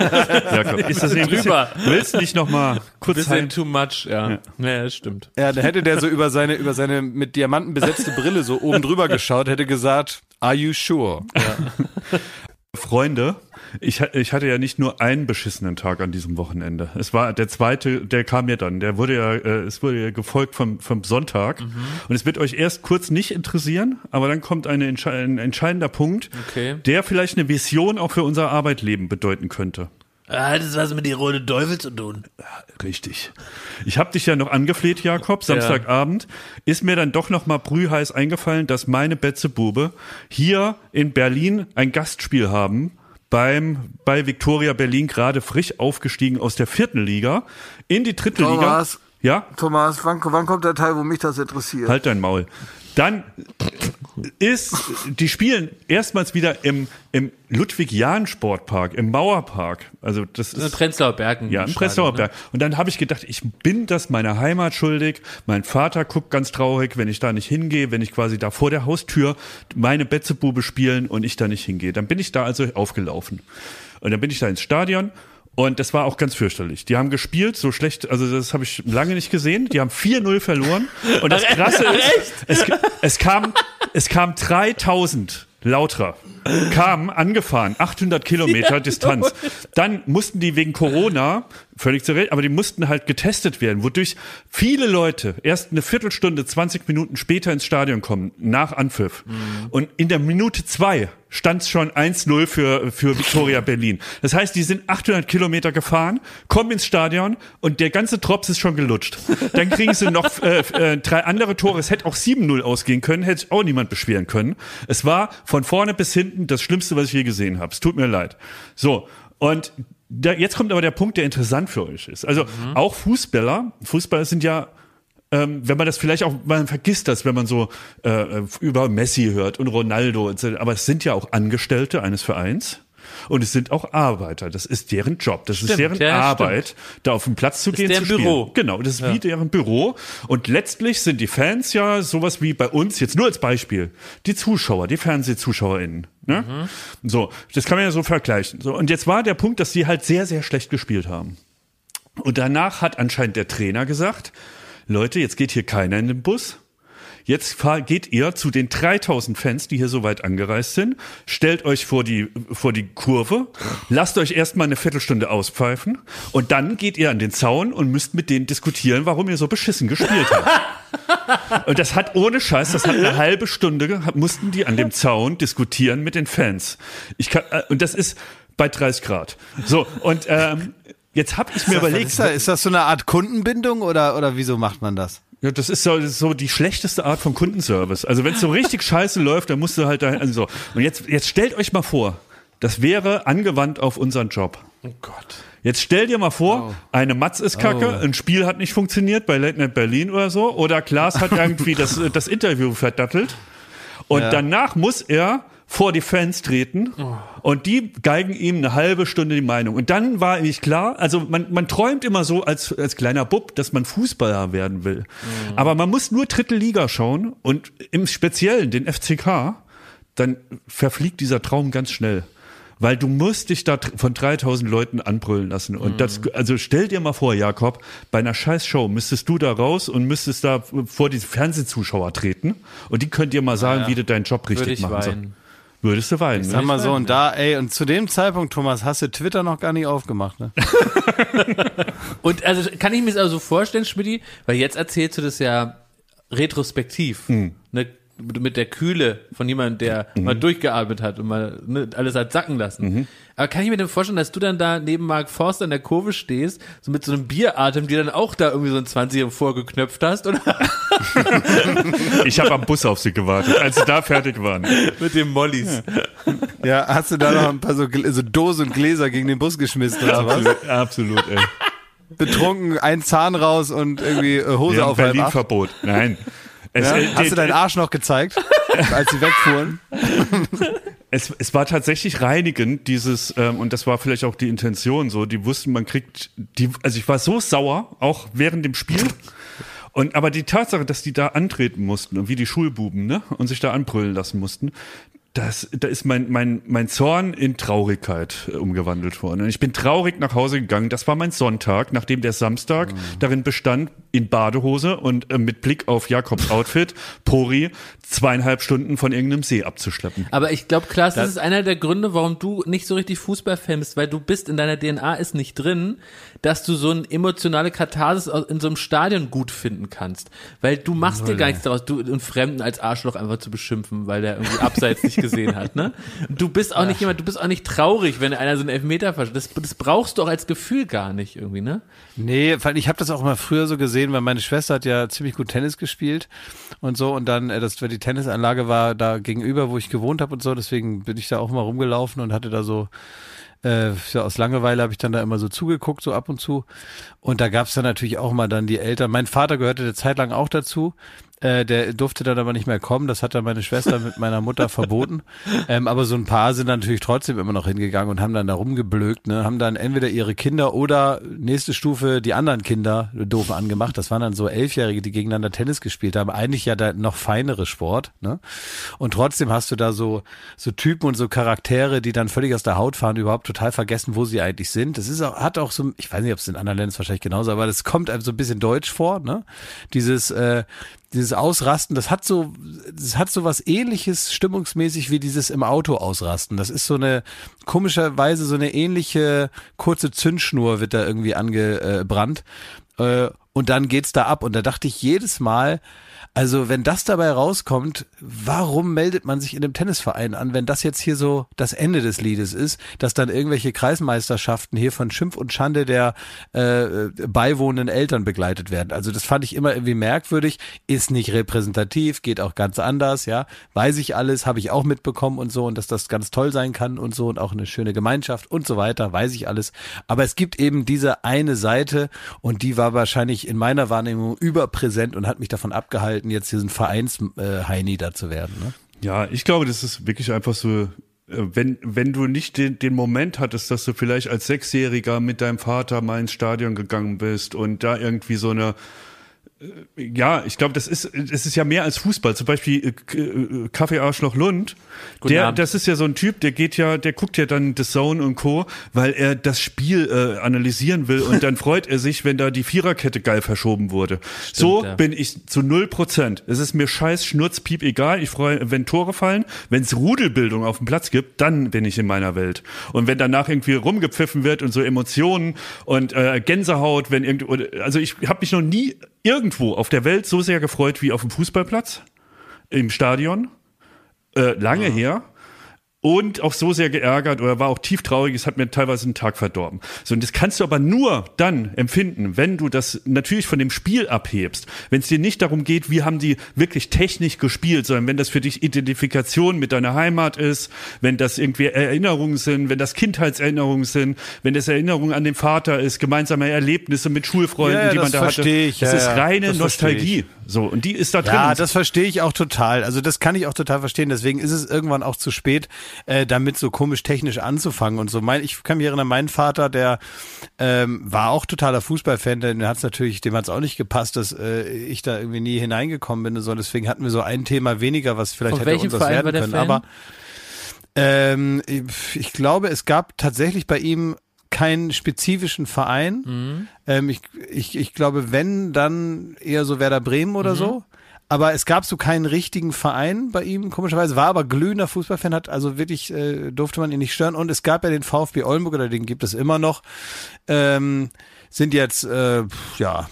S4: Jakob, ist das nee, ein bisschen,
S3: Drüber.
S4: willst du nicht noch mal kurz
S3: Bisschen
S4: heim?
S3: too much, ja. Ja, das stimmt.
S2: Ja, da hätte der so über seine, über seine mit Diamanten besetzte Brille so oben drüber geschaut, hätte gesagt, are you sure?
S4: Freunde, ich, ich hatte ja nicht nur einen beschissenen Tag an diesem Wochenende. Es war der zweite, der kam ja dann. Der wurde ja, äh, es wurde ja gefolgt vom, vom Sonntag. Und es wird euch erst kurz nicht interessieren, aber dann kommt eine, ein entscheidender Punkt,
S3: Okay.
S4: der vielleicht eine Vision auch für unser Arbeitleben bedeuten könnte.
S3: Hat das was mit die Rote Teufel zu tun?
S4: Richtig. Ich habe dich ja noch angefleht, Jakob, Samstagabend. Ist mir dann doch noch mal brühheiß eingefallen, dass meine Betzebube hier in Berlin ein Gastspiel haben beim bei Viktoria Berlin gerade frisch aufgestiegen aus der vierten Liga in die dritte
S2: Thomas.
S4: Liga. Ja,
S2: Thomas, wann, wann kommt der Teil, wo mich das interessiert?
S4: halt dein Maul. Dann ist, die spielen erstmals wieder im, im Ludwig-Jahn-Sportpark, im Mauerpark. Also das
S3: In
S4: ist
S3: Prenzlauer Bergen.
S4: ja, im
S3: Stadion,
S4: Prenzlauer
S3: ne?
S4: Berg. Und dann habe ich gedacht, ich bin das meiner Heimat schuldig. Mein Vater guckt ganz traurig, wenn ich da nicht hingehe, wenn ich quasi da vor der Haustür meine Betzebube spielen und ich da nicht hingehe. Dann bin ich da also aufgelaufen. Und dann bin ich da ins Stadion. Und das war auch ganz fürchterlich. Die haben gespielt, so schlecht, also das habe ich lange nicht gesehen. Die haben 4-0 verloren. Und das Krasse ist, es, es kam, es kam 3000 Lautra kamen angefahren, 800 Kilometer Distanz. Dann mussten die wegen Corona, völlig zu Recht, aber die mussten halt getestet werden, wodurch viele Leute erst eine Viertelstunde, 20 Minuten später ins Stadion kommen, nach Anpfiff. Und in der Minute zwei stand es schon 1-0 für, für Victoria Berlin. Das heißt, die sind 800 Kilometer gefahren, kommen ins Stadion und der ganze Drops ist schon gelutscht. Dann kriegen sie noch äh, äh, drei andere Tore. Es hätte auch 7-0 ausgehen können, hätte sich auch niemand beschweren können. Es war von vorne bis hinten das Schlimmste, was ich je gesehen habe. Es tut mir leid. So, und da, jetzt kommt aber der Punkt, der interessant für euch ist. Also auch Fußballer, Fußballer sind ja ähm, wenn man das vielleicht auch, man vergisst das, wenn man so äh, über Messi hört und Ronaldo, aber es sind ja auch Angestellte eines Vereins. Und es sind auch Arbeiter. Das ist deren Job. Das ist
S3: Stimmt,
S4: deren
S3: ja,
S4: Arbeit, da auf den Platz zu gehen,
S3: deren
S4: zu spielen.
S3: Büro.
S4: Genau, das ist wie deren Büro. Und letztlich sind die Fans ja sowas wie bei uns, jetzt nur als Beispiel, die Zuschauer, die FernsehzuschauerInnen. Ne? So, das kann man ja so vergleichen. So, und jetzt war der Punkt, dass sie halt sehr, sehr schlecht gespielt haben. Und danach hat anscheinend der Trainer gesagt, Leute, jetzt geht hier keiner in den Bus. Jetzt fahr, geht ihr zu den 3000 Fans, die hier so weit angereist sind, stellt euch vor die, vor die Kurve, lasst euch erstmal eine Viertelstunde auspfeifen und dann geht ihr an den Zaun und müsst mit denen diskutieren, warum ihr so beschissen gespielt habt. Und das hat ohne Scheiß, das hat eine halbe Stunde, gehabt, mussten die an dem Zaun diskutieren mit den Fans. Ich kann, äh, und das ist bei 30 Grad. So, und ähm, jetzt habe ich mir überlegt,
S2: Ist das, ist das so eine Art Kundenbindung oder, oder wieso macht man das?
S4: Ja, das ist so, das ist so die schlechteste Art von Kundenservice. Also wenn es so richtig scheiße läuft, dann musst du halt da, also so. Und jetzt, jetzt stellt euch mal vor, das wäre angewandt auf unseren Job.
S3: Oh Gott.
S4: Jetzt stell dir mal vor, eine Matz ist kacke, ein Spiel hat nicht funktioniert bei Late Night Berlin oder so, oder Klaas hat irgendwie das, das Interview verdattelt. Und danach muss er vor die Fans treten und die geigen ihm eine halbe Stunde die Meinung. Und dann war eigentlich klar, also man, man träumt immer so als, als kleiner Bub, dass man Fußballer werden will. Aber man muss nur dritte Liga schauen und im Speziellen den FCK, dann verfliegt dieser Traum ganz schnell. Weil du musst dich da von 3000 Leuten anbrüllen lassen. Und das, also stell dir mal vor, Jakob, bei einer scheiß Show müsstest du da raus und müsstest da vor die Fernsehzuschauer treten. Und die könnt dir mal sagen, wie du deinen Job richtig
S3: ich
S4: machen sollst. Würdest du weinen,
S2: Sag
S4: ne?
S2: mal so, und da, ey, und zu dem Zeitpunkt, Thomas, hast du Twitter noch gar nicht aufgemacht, ne?
S3: Und also kann ich mir das also vorstellen, Schmidti, weil jetzt erzählst du das ja retrospektiv.
S4: Hm.
S3: Ne, mit der Kühle von jemandem, der
S4: Mhm.
S3: mal durchgeatmet hat und mal ne, alles hat sacken lassen. Aber kann ich mir denn vorstellen, dass du dann da neben Mark Forster in der Kurve stehst, so mit so einem Bieratem, die dann auch da irgendwie so ein 20 vorgeknöpft hast oder
S4: Ich habe am Bus auf sie gewartet, als sie da fertig waren.
S3: mit dem Mollys?
S2: Ja, hast du da noch ein paar so, so Dosen und Gläser gegen den Bus geschmissen oder was?
S4: Absolut, absolut ey.
S2: Betrunken, ein Zahn raus und irgendwie äh, Hose
S4: Wir haben
S2: auf.
S4: Berlin-Verbot. Nein. Es,
S2: Ja?
S4: äh,
S2: Hast du deinen Arsch noch gezeigt, als sie wegfuhren?
S4: Es, es war tatsächlich reinigend, dieses, ähm, und das war vielleicht auch die Intention so, die wussten, man kriegt, die, also ich war so sauer, auch während dem Spiel. Und aber die Tatsache, dass die da antreten mussten und wie die Schulbuben, ne, und sich da anbrüllen lassen mussten, das, da ist mein, mein, mein Zorn in Traurigkeit äh, umgewandelt worden. Und ich bin traurig nach Hause gegangen. Das war mein Sonntag, nachdem der Samstag darin bestand, in Badehose und äh, mit Blick auf Jakobs Outfit, Pori, zweieinhalb Stunden von irgendeinem See abzuschleppen.
S3: Aber ich glaube, Klaas, das, ist einer der Gründe, warum du nicht so richtig Fußball-Fan bist, weil du bist in deiner DNA ist nicht drin, dass du so eine emotionale Katharsis in so einem Stadion gut finden kannst. Weil du machst dir gar nichts daraus, du einen Fremden als Arschloch einfach zu beschimpfen, weil der irgendwie abseits nicht gesehen hat, ne? Du bist auch nicht jemand, du bist auch nicht traurig, wenn einer so einen Elfmeter verschießt. Das, das brauchst du auch als Gefühl gar nicht irgendwie, ne?
S2: Nee, weil ich habe das auch mal früher so gesehen, weil meine Schwester hat ja ziemlich gut Tennis gespielt und so und dann, äh, das die Tennisanlage war da gegenüber, wo ich gewohnt habe und so, deswegen bin ich da auch mal rumgelaufen und hatte da so äh, ja, aus Langeweile habe ich dann da immer so zugeguckt, so ab und zu. Und da gab's dann natürlich auch mal dann die Eltern. Mein Vater gehörte eine Zeit lang auch dazu. Äh, der durfte dann aber nicht mehr kommen. Das hat dann meine Schwester mit meiner Mutter verboten. Ähm, aber so ein paar sind natürlich trotzdem immer noch hingegangen und haben dann da rumgeblökt, ne? haben dann entweder ihre Kinder oder nächste Stufe die anderen Kinder doof angemacht. Das waren dann so Elfjährige, die gegeneinander Tennis gespielt haben. Eigentlich ja der noch feinere Sport. Ne? Und trotzdem hast du da so, so Typen und so Charaktere, die dann völlig aus der Haut fahren, überhaupt total vergessen, wo sie eigentlich sind. Das ist auch, hat auch so, ich weiß nicht, ob es in anderen Ländern ist wahrscheinlich genauso, aber das kommt einem so ein bisschen deutsch vor, ne? Dieses, äh, dieses Ausrasten, das hat so, das hat so was ähnliches stimmungsmäßig wie dieses im Auto ausrasten. Das ist so eine, komischerweise so eine ähnliche kurze Zündschnur wird da irgendwie angebrannt. Äh, und dann geht's da ab. Und da dachte ich jedes Mal, also wenn das dabei rauskommt, warum meldet man sich in einem Tennisverein an, wenn das jetzt hier so das Ende des Liedes ist, dass dann irgendwelche Kreismeisterschaften hier von Schimpf und Schande der äh, beiwohnenden Eltern begleitet werden. Also das fand ich immer irgendwie merkwürdig, ist nicht repräsentativ, geht auch ganz anders, ja. Weiß ich alles, habe ich auch mitbekommen und so und dass das ganz toll sein kann und so und auch eine schöne Gemeinschaft und so weiter, weiß ich alles. Aber es gibt eben diese eine Seite und die war wahrscheinlich in meiner Wahrnehmung überpräsent und hat mich davon abgehalten, jetzt diesen Vereins-Heini da zu werden. Ne?
S4: Ja, ich glaube, das ist wirklich einfach so, äh, wenn, wenn du nicht den, den Moment hattest, dass du vielleicht als Sechsjähriger mit deinem Vater mal ins Stadion gegangen bist und da irgendwie so eine äh, ja, ich glaube, das ist, es ist ja mehr als Fußball. Zum Beispiel äh, äh, Kaffeearschloch Lund.
S3: Guten
S4: Der,
S3: Abend.
S4: das ist ja so ein Typ, der geht ja, der guckt ja dann The Zone und Co., weil er das Spiel äh, analysieren will und dann freut er sich, wenn da die Viererkette geil verschoben wurde. so
S3: ja.
S4: bin ich zu null Prozent. Es ist mir scheiß Schnurzpiep egal. Ich freue, wenn Tore fallen, wenn es Rudelbildung auf dem Platz gibt, dann bin ich in meiner Welt. Und wenn danach irgendwie rumgepfiffen wird und so Emotionen und äh, Gänsehaut, wenn irgendwo, also ich habe mich noch nie irgendwo auf der Welt so sehr gefreut wie auf dem Fußballplatz, im Stadion, äh, lange her. Und auch so sehr geärgert oder war auch tief traurig, es hat mir teilweise einen Tag verdorben. So, und das kannst du aber nur dann empfinden, wenn du das natürlich von dem Spiel abhebst. Wenn es dir nicht darum geht, wie haben die wirklich technisch gespielt, sondern wenn das für dich Identifikation mit deiner Heimat ist, wenn das irgendwie Erinnerungen sind, wenn das Kindheitserinnerungen sind, wenn das Erinnerungen an den Vater ist, gemeinsame Erlebnisse mit Schulfreunden,
S2: Ja,
S4: die man da hatte.
S2: verstehe ich.
S4: Das
S2: Ja,
S4: ist reine
S2: das
S4: Nostalgie. So, und die ist da drin.
S2: Ja, das verstehe ich auch total. Also das kann ich auch total verstehen. Deswegen ist es irgendwann auch zu spät, äh, damit so komisch technisch anzufangen und so. Mein, ich kann mich erinnern, mein Vater, der ähm, war auch totaler Fußballfan, denn hat es natürlich, dem hat es auch nicht gepasst, dass äh, ich da irgendwie nie hineingekommen bin und so. Deswegen hatten wir so ein Thema weniger, was vielleicht
S3: Von
S2: hätte unseres
S3: Verein
S2: werden
S3: war der
S2: können.
S3: Fan?
S2: Aber ähm, ich glaube, es gab tatsächlich bei ihm keinen spezifischen Verein.
S3: Mhm.
S2: Ähm, ich, ich, ich glaube, wenn, dann eher so Werder Bremen
S3: Mhm.
S2: oder so. Aber es gab so keinen richtigen Verein bei ihm, komischerweise, war aber glühender Fußballfan, hat also wirklich, äh, durfte man ihn nicht stören. Und es gab ja den VfB Oldenburg, oder den gibt es immer noch, ähm, sind jetzt, äh, ja,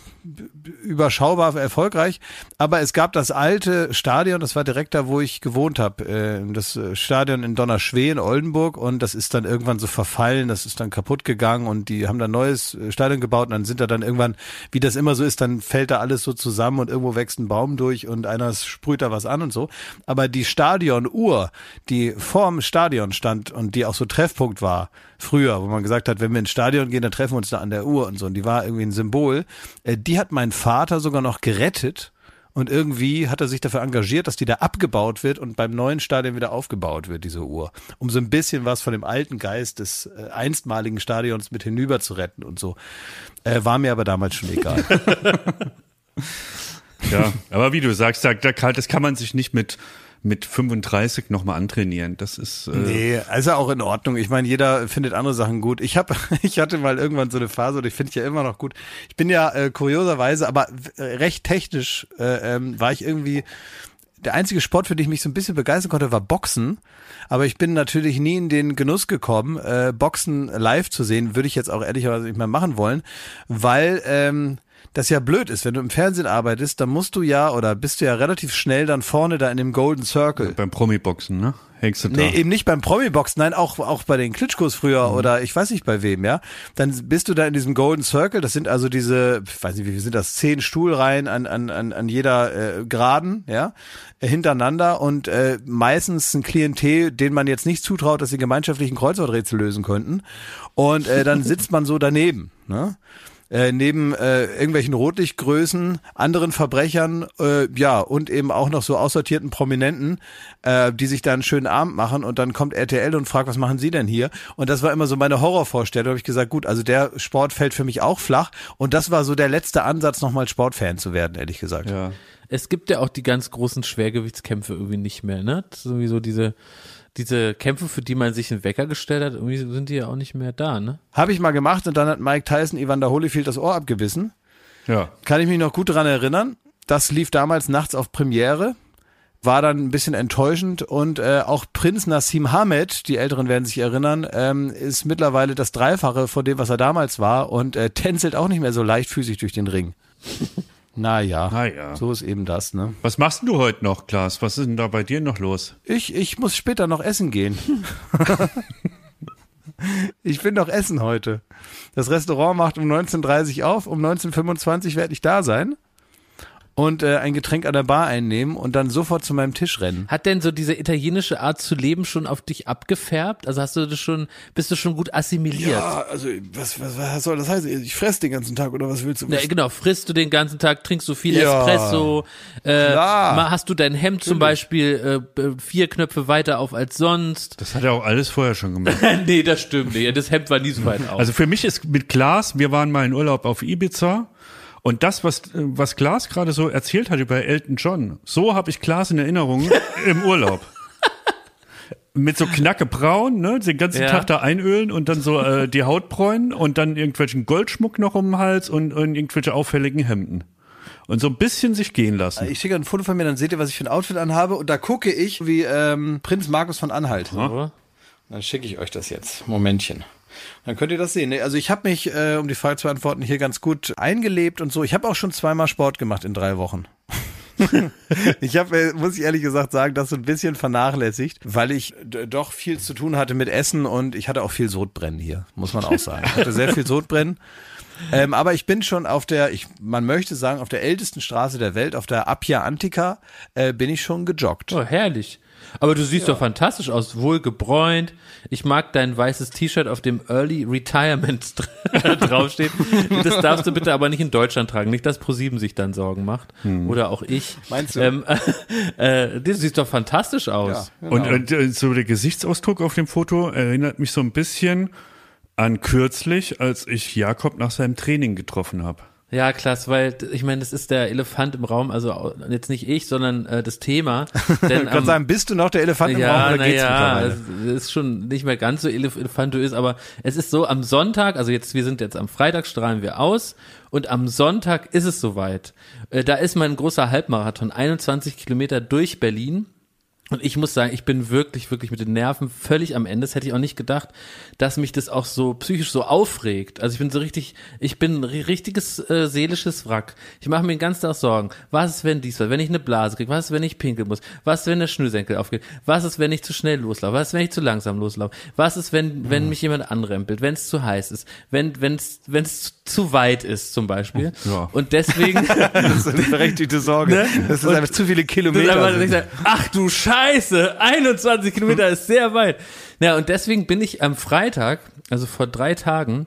S2: überschaubar erfolgreich. Aber es gab das alte Stadion, das war direkt da, wo ich gewohnt habe. Äh, das äh, Stadion in Donnerschwee in Oldenburg und das ist dann irgendwann so verfallen, das ist dann kaputt gegangen und die haben da ein neues äh, Stadion gebaut und dann sind da dann irgendwann, wie das immer so ist, dann fällt da alles so zusammen und irgendwo wächst ein Baum durch und einer sprüht da was an und so. Aber die Stadionuhr, die vorm Stadion stand und die auch so Treffpunkt war, früher, wo man gesagt hat, wenn wir ins Stadion gehen, dann treffen wir uns da an der Uhr und so. Und die war irgendwie ein Symbol. Äh, Die hat mein Vater sogar noch gerettet. Und irgendwie hat er sich dafür engagiert, dass die da abgebaut wird und beim neuen Stadion wieder aufgebaut wird, diese Uhr. Um so ein bisschen was von dem alten Geist des äh, einstmaligen Stadions mit hinüber zu retten und so. Äh, war mir aber damals schon egal.
S4: Ja, aber wie du sagst, da, da das kann man sich nicht mit mit 35 nochmal antrainieren. Das ist äh,
S2: Nee, also auch in Ordnung. Ich meine, jeder findet andere Sachen gut. Ich habe, ich hatte mal irgendwann so eine Phase, und ich finde ich ja immer noch gut. Ich bin ja äh, kurioserweise, aber äh, recht technisch äh, ähm, war ich irgendwie der einzige Sport, für den ich mich so ein bisschen begeistern konnte, war Boxen. Aber ich bin natürlich nie in den Genuss gekommen, äh, Boxen live zu sehen. Würde ich jetzt auch ehrlicherweise nicht mehr machen wollen, weil ähm, das ja blöd ist. Wenn du im Fernsehen arbeitest, dann musst du ja oder bist du ja relativ schnell dann vorne da in dem Golden Circle.
S4: beim Promi-Boxen, ne? Hängst du da.
S2: Nee, eben nicht beim Promi-Box, nein, auch, auch bei den Klitschkos früher oder ich weiß nicht bei wem, ja. Dann bist du da in diesem Golden Circle, das sind also diese, ich weiß nicht, wie viel sind das, zehn Stuhlreihen an, an, an, an jeder äh, Geraden, ja, äh, hintereinander und äh, meistens ein Klientel, den man jetzt nicht zutraut, dass sie gemeinschaftlichen Kreuzworträtsel lösen könnten. Und äh, dann sitzt man so daneben, ne? Äh, neben äh, irgendwelchen Rotlichtgrößen, anderen Verbrechern, äh, ja, und eben auch noch so aussortierten Prominenten, äh, die sich da einen schönen Abend machen und dann kommt RTL und fragt, was machen Sie denn hier? Und das war immer so meine Horrorvorstellung. Da habe ich gesagt, gut, also der Sport fällt für mich auch flach und das war so der letzte Ansatz, nochmal Sportfan zu werden, ehrlich gesagt.
S4: Ja.
S3: Es gibt ja auch die ganz großen Schwergewichtskämpfe irgendwie nicht mehr, ne? Das ist Sowieso diese, diese Kämpfe, für die man sich einen Wecker gestellt hat, irgendwie sind die ja auch nicht mehr da, ne?
S2: Habe ich mal gemacht und dann hat Mike Tyson Evander Holyfield das Ohr abgebissen.
S4: Ja.
S2: Kann ich mich noch gut dran erinnern. Das lief damals nachts auf Premiere. War dann ein bisschen enttäuschend und äh, auch Prinz Nassim Hamed, die Älteren werden sich erinnern, ähm, ist mittlerweile das Dreifache von dem, was er damals war und äh, tänzelt auch nicht mehr so leichtfüßig durch den Ring. naja,
S4: Naja.
S2: so ist eben das, ne?
S4: Was machst du heute noch, Klaas? Was ist denn da bei dir noch los?
S2: Ich, ich muss später noch essen gehen. ich bin noch essen heute. Das Restaurant macht um 19.30 auf, um 19.25 werde ich da sein und äh, ein Getränk an der Bar einnehmen und dann sofort zu meinem Tisch rennen.
S3: Hat denn so diese italienische Art zu leben schon auf dich abgefärbt? Also hast du das schon, bist du schon gut assimiliert?
S2: also was, was, was soll das heißen? Ich fresse den ganzen Tag oder was willst du?
S3: Ja, genau, frisst du den ganzen Tag, trinkst du viel
S2: Ja.
S3: Espresso, äh,
S2: Klar.
S3: hast du dein Hemd zum Beispiel äh, vier Knöpfe weiter auf als sonst.
S4: Das hat er auch alles vorher schon gemacht.
S3: nee, das stimmt nicht. Das Hemd war nie so weit auf.
S4: Also für mich ist mit Klaas, wir waren mal in Urlaub auf Ibiza und das, was, äh, was Klaas gerade so erzählt hat über Elton John, so habe ich Klaas in Erinnerung im Urlaub. Mit so knacke braun, ne, den ganzen
S3: Ja.
S4: Tag da einölen und dann so äh, die Haut bräunen und dann irgendwelchen Goldschmuck noch um den Hals und, und irgendwelche auffälligen Hemden. Und so ein bisschen sich gehen lassen.
S2: Ich schicke ein Foto von mir, dann seht ihr, was ich für ein Outfit anhabe und da gucke ich wie ähm, Prinz Markus von Anhalt.
S3: Oder?
S2: Dann schicke ich euch das jetzt. Momentchen. Dann könnt ihr das sehen. Also ich habe mich, äh, um die Frage zu beantworten, hier ganz gut eingelebt und so. Ich habe auch schon zweimal Sport gemacht in drei Wochen. ich habe, äh, muss ich ehrlich gesagt sagen, das so ein bisschen vernachlässigt, weil ich doch viel zu tun hatte mit Essen und ich hatte auch viel Sodbrennen hier, muss man auch sagen. Ich hatte sehr viel Sodbrennen. Ähm, aber ich bin schon auf der, ich, man möchte sagen, auf der ältesten Straße der Welt, auf der Appia Antica, äh, bin ich schon gejoggt.
S3: Oh, herrlich. Aber du siehst doch fantastisch aus, wohl gebräunt. Ich mag dein weißes T-Shirt, auf dem Early Retirement draufsteht. Das darfst du bitte aber nicht in Deutschland tragen. Nicht, dass ProSieben sich dann Sorgen macht. Oder auch ich.
S2: Meinst du?
S3: Ähm, äh, das sieht doch fantastisch aus.
S4: Und äh, so der Gesichtsausdruck auf dem Foto erinnert mich so ein bisschen an kürzlich, als ich Jakob nach seinem Training getroffen habe.
S3: Ja, klasse, weil ich meine, das ist der Elefant im Raum, also jetzt nicht ich, sondern äh, das Thema. Denn
S2: Ich kann
S3: am-
S2: sagen, bist du noch der Elefant im Raum
S3: Ja,
S2: oder geht's mittlerweile?
S3: es ist schon nicht mehr ganz so elef- elefantös, aber es ist so, am Sonntag, also jetzt, wir sind jetzt am Freitag, strahlen wir aus und am Sonntag ist es soweit. Äh, Da ist mein großer Halbmarathon, 21 Kilometer durch Berlin. Und ich muss sagen, ich bin wirklich, wirklich mit den Nerven völlig am Ende. Das hätte ich auch nicht gedacht, dass mich das auch so psychisch so aufregt. Also ich bin so richtig, ich bin ein ri- richtiges äh, seelisches Wrack. Ich mache mir den ganzen Tag Sorgen. Was ist, wenn dies war? Wenn ich eine Blase kriege? Was ist, wenn ich pinkeln muss? Was ist, wenn der Schnürsenkel aufgeht? Was ist, wenn ich zu schnell loslaufe? Was ist, wenn ich zu langsam loslaufe? Was ist, wenn, wenn mich jemand anrempelt? Wenn es zu heiß ist? Wenn wenn es wenn es zu weit ist zum Beispiel?
S4: Ja.
S3: Und deswegen
S2: Das ist eine berechtigte Sorge.
S3: Ne?
S2: Das ist einfach zu viele Kilometer.
S3: sage, ach du Scheiße, 21 Kilometer ist sehr weit. Ja, und deswegen bin ich am Freitag, also vor drei Tagen,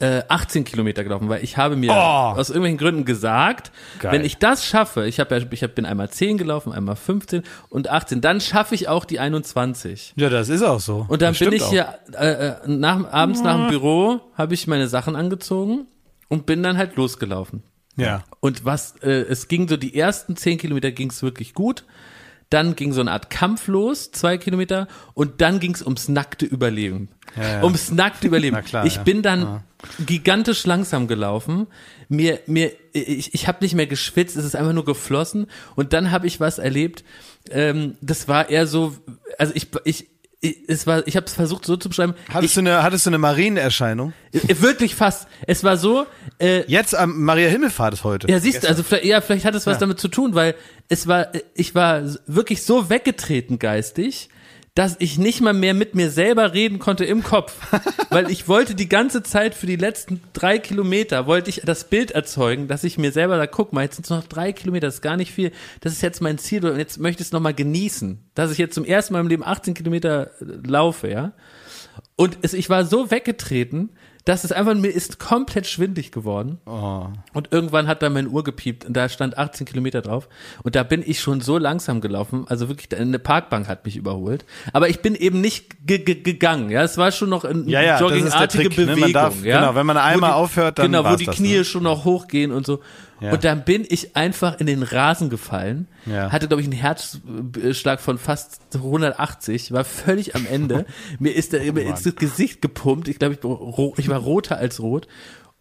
S3: äh, 18 Kilometer gelaufen, weil ich habe mir aus irgendwelchen Gründen gesagt,
S2: Geil.
S3: wenn ich das schaffe, ich habe ja, ich hab, bin einmal 10 gelaufen, einmal 15 und 18, dann schaffe ich auch die 21.
S2: Ja, das ist auch so.
S3: Und dann
S2: Das
S3: bin ich
S2: auch.
S3: hier äh, äh, nach, abends nach dem Büro, habe ich meine Sachen angezogen und bin dann halt losgelaufen.
S2: Ja.
S3: Und was, äh, es ging so, die ersten zehn Kilometer ging es wirklich gut. Dann ging so eine Art Kampf los, zwei Kilometer, und dann ging es ums nackte Überleben.
S2: ja.
S3: Ums nackte Überleben.
S2: Klar,
S3: ich
S2: ja.
S3: bin dann gigantisch langsam gelaufen. Mir, mir, ich, ich habe nicht mehr geschwitzt, es ist einfach nur geflossen. Und dann habe ich was erlebt. Ähm, das war eher so, also ich, ich es war, ich habe es versucht so zu beschreiben.
S2: Hattest, du eine, hattest du eine Marienerscheinung?
S3: Ich, äh, wirklich fast. Es war so, äh,
S2: Jetzt am Maria Himmelfahrt ist heute.
S3: ja, siehst du, also vielleicht, ja, vielleicht hat es was
S2: Ja.
S3: damit zu tun, weil es war, ich war wirklich so weggetreten geistig, dass ich nicht mal mehr mit mir selber reden konnte im Kopf. weil ich wollte die ganze Zeit für die letzten drei Kilometer, wollte ich das Bild erzeugen, dass ich mir selber da, guck mal, jetzt sind es noch drei Kilometer, das ist gar nicht viel, das ist jetzt mein Ziel und jetzt möchte ich es nochmal genießen, dass ich jetzt zum ersten Mal im Leben 18 Kilometer äh, laufe, ja. Und es, ich war so weggetreten, dass es einfach, mir ist komplett schwindig geworden. Und irgendwann hat da meine Uhr gepiept und da stand 18 Kilometer drauf. Und da bin ich schon so langsam gelaufen, also wirklich, eine Parkbank hat mich überholt. Aber ich bin eben nicht ge ge gegangen, ja. Es war schon noch eine
S2: Ja, ja, das ist
S3: joggingartige
S2: Trick, ne? Man
S3: Bewegung,
S2: darf-
S3: ja.
S2: genau, wenn man einmal
S3: die-
S2: aufhört, dann
S3: Genau, wo die
S2: das,
S3: Knie
S2: ne?
S3: schon noch hochgehen und so.
S2: Ja.
S3: Und dann bin ich einfach in den Rasen gefallen,
S2: Ja.
S3: hatte, glaube ich, einen Herzschlag von fast 180, war völlig am Ende. mir ist, mir ist das Gesicht gepumpt. Ich glaube, ich, ich war roter als rot.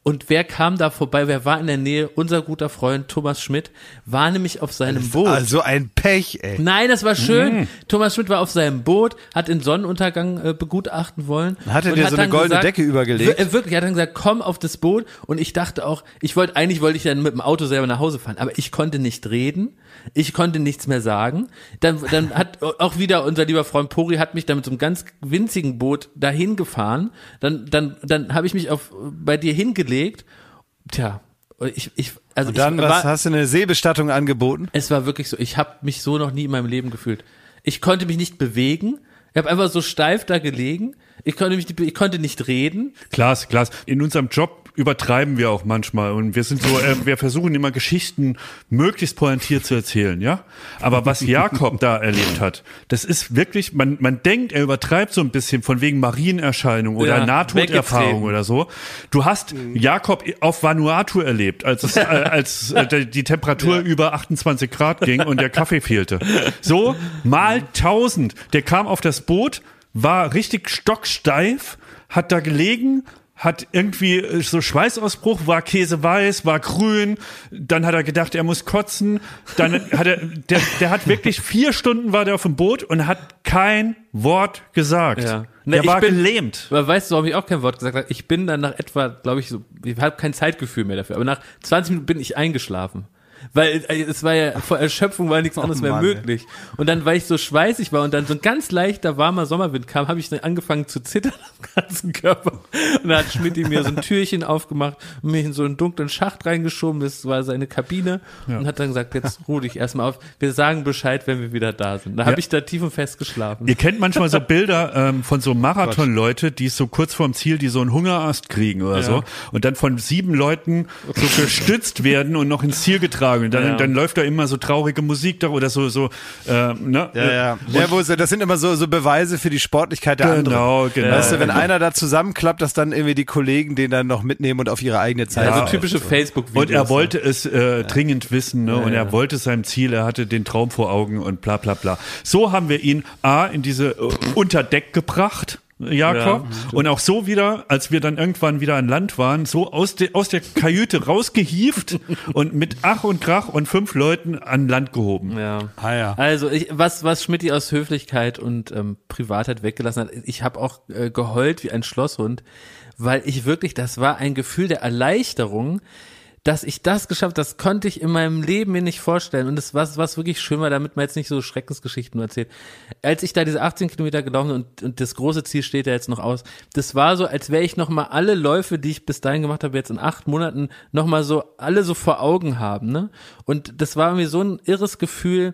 S3: Und wer kam da vorbei? Wer war in der Nähe? Unser guter Freund Thomas Schmidt war nämlich auf seinem Boot.
S2: Also ein Pech, ey.
S3: Nein, das war schön.
S2: Mhm.
S3: Thomas Schmidt war auf seinem Boot, hat den Sonnenuntergang äh, begutachten wollen.
S2: Hat er dir so eine goldene Decke übergelegt?
S3: Wir- äh, wirklich, er hat dann gesagt, komm auf das Boot. Und ich dachte auch, ich wollte, eigentlich wollte ich dann mit dem Auto selber nach Hause fahren, aber ich konnte nicht reden. Ich konnte nichts mehr sagen. Dann, dann hat auch wieder unser lieber Freund Pori hat mich dann mit so einem ganz winzigen Boot dahin gefahren. Dann, dann, dann habe ich mich auf, bei dir hingelegt. Tja, ich, ich, also
S2: Und dann
S3: ich
S2: was,
S3: war,
S2: hast du eine Seebestattung angeboten?
S3: es war wirklich so, ich habe mich so noch nie in meinem Leben gefühlt. Ich konnte mich nicht bewegen. Ich habe einfach so steif da gelegen. Ich konnte mich, nicht, ich konnte nicht reden.
S4: Klaas, Klaas, in unserem Job übertreiben wir auch manchmal und wir sind so, äh, wir versuchen immer Geschichten möglichst pointiert zu erzählen, ja. Aber was Jakob da erlebt hat, das ist wirklich, man, man denkt, er übertreibt so ein bisschen von wegen Marienerscheinung oder
S3: Ja,
S4: Nahtoderfahrung oder so. Du hast Jakob auf Vanuatu erlebt, als es, äh, als äh, die Temperatur über 28 Grad ging und der Kaffee fehlte. So mal tausend. Der kam auf das Boot, war richtig stocksteif, hat da gelegen, hat irgendwie äh, so Schweißausbruch, war käseweiß, war grün, dann hat er gedacht, er muss kotzen, dann hat er, der, der hat wirklich vier Stunden war der auf dem Boot und hat kein Wort gesagt.
S3: Ja.
S4: Der
S3: Ne, ich
S4: war
S3: bin-
S4: gelähmt.
S3: Weißt du, warum ich auch kein Wort gesagt habe? Ich bin dann nach etwa, glaube ich, so, ich habe kein Zeitgefühl mehr dafür. Aber nach 20 Minuten bin ich eingeschlafen. Weil äh, es war ja, vor Erschöpfung war nichts anderes mehr
S2: Mann, ey.
S3: möglich. Und dann, weil ich so schweißig war und dann so ein ganz leichter, warmer Sommerwind kam, habe ich dann angefangen zu zittern am ganzen Körper. Und dann hat Schmidt mir so ein Türchen aufgemacht und mich in so einen dunklen Schacht reingeschoben. Das war seine Kabine. Und hat dann gesagt, jetzt ruh dich erstmal auf. Wir sagen Bescheid, wenn wir wieder da sind. Da habe
S4: Ja.
S3: ich da tief und fest geschlafen.
S4: Ihr kennt manchmal so Bilder ähm, von so Marathonleute, die so kurz vorm Ziel, die so einen Hungerast kriegen oder so und dann von sieben Leuten so gestützt werden und noch ins Ziel getragen. Und dann,
S3: Ja.
S4: dann läuft da immer so traurige Musik da oder so, so äh, ne?
S2: Ja, ja. ja wo, das sind immer so, so Beweise für die Sportlichkeit der
S4: Genau,
S2: anderen.
S4: genau.
S2: Weißt du, wenn einer da zusammenklappt, dass dann irgendwie die Kollegen den dann noch mitnehmen und auf ihre eigene Zeit.
S3: also typische Facebook-Videos.
S4: Und er wollte es äh, dringend wissen, ne? und
S3: ja.
S4: er wollte seinem Ziel, er hatte den Traum vor Augen und bla bla bla. So haben wir ihn A in diese äh, Unterdeck gebracht. Jakob. und auch so wieder, als wir dann irgendwann wieder an Land waren, so aus, de, aus der Kajüte rausgehieft und mit Ach und Krach und fünf Leuten an Land gehoben.
S3: Ja.
S2: Ah ja.
S3: Also ich, was was Schmidti aus Höflichkeit und ähm, Privatheit weggelassen hat, ich habe auch äh, geheult wie ein Schlosshund, weil ich wirklich, das war ein Gefühl der Erleichterung, dass ich das geschafft, das konnte ich in meinem Leben mir nicht vorstellen. Und das was was wirklich schön war, damit man jetzt nicht so Schreckensgeschichten erzählt. Als ich da diese 18 Kilometer gelaufen und, und das große Ziel steht ja jetzt noch aus, das war so, als wäre ich noch mal alle Läufe, die ich bis dahin gemacht habe, jetzt in acht Monaten noch mal so alle so vor Augen haben. Ne? Und das war mir so ein irres Gefühl,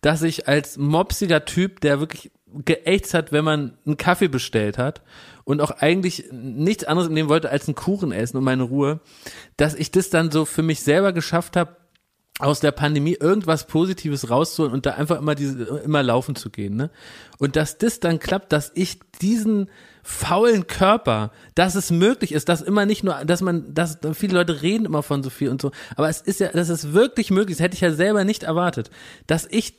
S3: dass ich als mopsiger Typ, der wirklich geächtzt hat, wenn man einen Kaffee bestellt hat und auch eigentlich nichts anderes nehmen wollte als einen Kuchen essen und meine Ruhe, dass ich das dann so für mich selber geschafft habe, aus der Pandemie irgendwas Positives rauszuholen und da einfach immer diese, immer laufen zu gehen, ne? Und dass das dann klappt, dass ich diesen faulen Körper, dass es möglich ist, dass immer nicht nur, dass man, dass viele Leute reden immer von so viel und so, aber es ist ja, das ist wirklich möglich, das hätte ich ja selber nicht erwartet, dass ich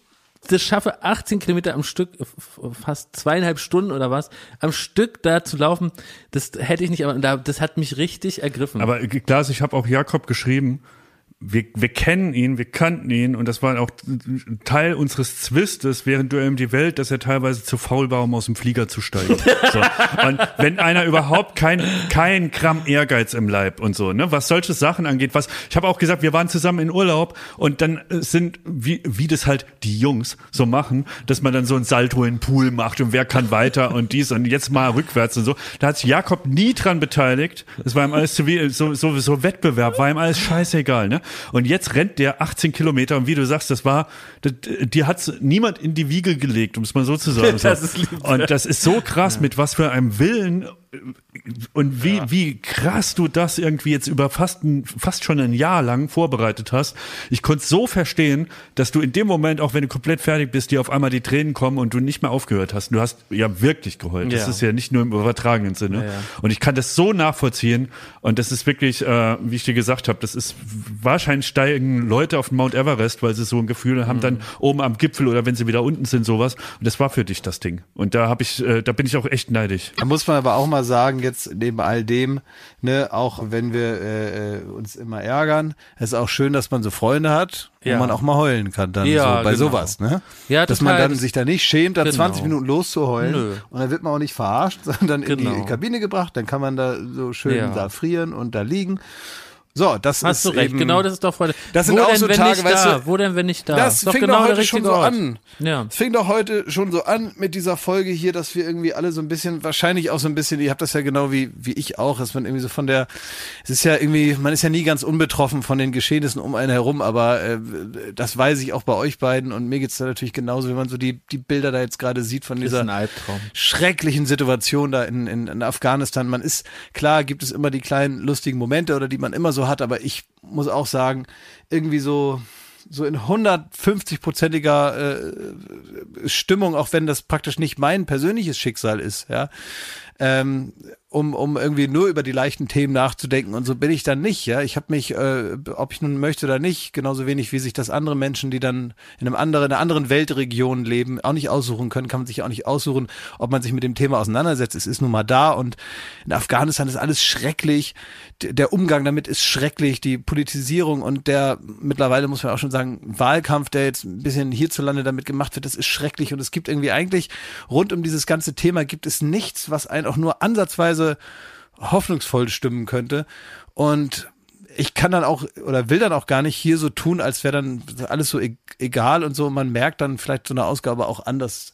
S3: das schaffe, 18 Kilometer am Stück, f- fast zweieinhalb Stunden oder was, am Stück da zu laufen, das hätte ich nicht, aber da, das hat mich richtig ergriffen.
S4: Aber Klaas, ich habe auch Jakob geschrieben, wir, wir kennen ihn, wir kannten ihn und das war auch Teil unseres Zwistes während Duell um die Welt, dass er teilweise zu faul war, um aus dem Flieger zu steigen. So. Und wenn einer überhaupt kein, kein Gramm Ehrgeiz im Leib und so, ne, was solche Sachen angeht, was, ich habe auch gesagt, wir waren zusammen in Urlaub und dann äh, sind, wie, wie das halt die Jungs so machen, dass man dann so ein Salto in den Pool macht und wer kann weiter und dies und jetzt mal rückwärts und so. Da hat sich Jakob nie dran beteiligt. Es war ihm alles zu wie, so, so, so Wettbewerb, war ihm alles scheißegal, ne? Und jetzt rennt der 18 Kilometer und wie du sagst, das war, das, dir hat's niemand in die Wiege gelegt, um es mal so zu sagen.
S3: Das.
S4: Und das ist so krass, mit was für einem Willen und wie, wie krass du das irgendwie jetzt über fast, ein, fast schon ein Jahr lang vorbereitet hast. Ich konnte so verstehen, dass du in dem Moment, auch wenn du komplett fertig bist, dir auf einmal die Tränen kommen und du nicht mehr aufgehört hast. Du hast ja wirklich geheult. Das
S2: Ja.
S4: ist ja nicht nur im übertragenen Sinne.
S3: Ja, ja.
S4: Und ich kann das so nachvollziehen. Und das ist wirklich, äh, wie ich dir gesagt habe, das ist wahrscheinlich steigen Leute auf den Mount Everest, weil sie so ein Gefühl haben, dann oben am Gipfel oder wenn sie wieder unten sind, sowas. Und das war für dich das Ding. Und da habe ich, äh, da bin ich auch echt neidisch.
S2: Da muss man aber auch mal sagen, jetzt neben all dem, ne, auch wenn wir äh, äh, uns immer ärgern, es ist auch schön, dass man so Freunde hat,
S3: Ja.
S2: wo man auch mal heulen kann dann
S3: Ja,
S2: so bei
S3: genau.
S2: sowas, ne?
S3: Ja,
S2: dass man dann sich da nicht schämt, da
S3: Genau.
S2: 20 Minuten loszuheulen
S3: Nö.
S2: und dann wird man auch nicht verarscht, sondern in
S3: Genau.
S2: die Kabine gebracht, dann kann man da so schön
S3: Ja.
S2: da frieren und da liegen. So, das
S3: Hast
S2: ist
S3: du recht,
S2: eben,
S3: genau das ist doch Freude.
S2: Das sind
S3: Wo
S2: auch
S3: denn,
S2: so
S3: wenn
S2: Tage, weißt
S3: da?
S2: du,
S3: Wo denn, wenn nicht da?
S2: Das fing
S3: genau
S2: doch heute schon so
S3: Ort.
S2: an.
S3: Ja.
S2: Es fing doch heute schon so an mit dieser Folge hier, dass wir irgendwie alle so ein bisschen, wahrscheinlich auch so ein bisschen, ihr habt das ja genau wie, wie ich auch, dass man irgendwie so von der, es ist ja irgendwie, man ist ja nie ganz unbetroffen von den Geschehnissen um einen herum, aber äh, das weiß ich auch bei euch beiden und mir geht's da natürlich genauso, wenn man so die, die Bilder da jetzt gerade sieht von dieser schrecklichen Situation da in, in, in Afghanistan. Man ist, klar gibt es immer die kleinen lustigen Momente oder die man immer so hat, aber ich muss auch sagen, irgendwie so, so in 150-prozentiger äh, Stimmung, auch wenn das praktisch nicht mein persönliches Schicksal ist, ja, ähm, um, um irgendwie nur über die leichten Themen nachzudenken und so bin ich dann nicht, ja. Ich habe mich, äh, ob ich nun möchte oder nicht, genauso wenig wie sich das andere Menschen, die dann in einem anderen, in einer anderen Weltregion leben, auch nicht aussuchen können, kann man sich auch nicht aussuchen, ob man sich mit dem Thema auseinandersetzt. Es ist nun mal da und in Afghanistan ist alles schrecklich. D- Der Umgang damit ist schrecklich, die Politisierung und der mittlerweile muss man auch schon sagen, Wahlkampf, der jetzt ein bisschen hierzulande damit gemacht wird, das ist schrecklich und es gibt irgendwie eigentlich rund um dieses ganze Thema gibt es nichts, was einen auch nur ansatzweise hoffnungsvoll stimmen könnte. Und ich kann dann auch oder will dann auch gar nicht hier so tun, als wäre dann alles so e egal und so. Man merkt dann vielleicht so eine Ausgabe auch anders.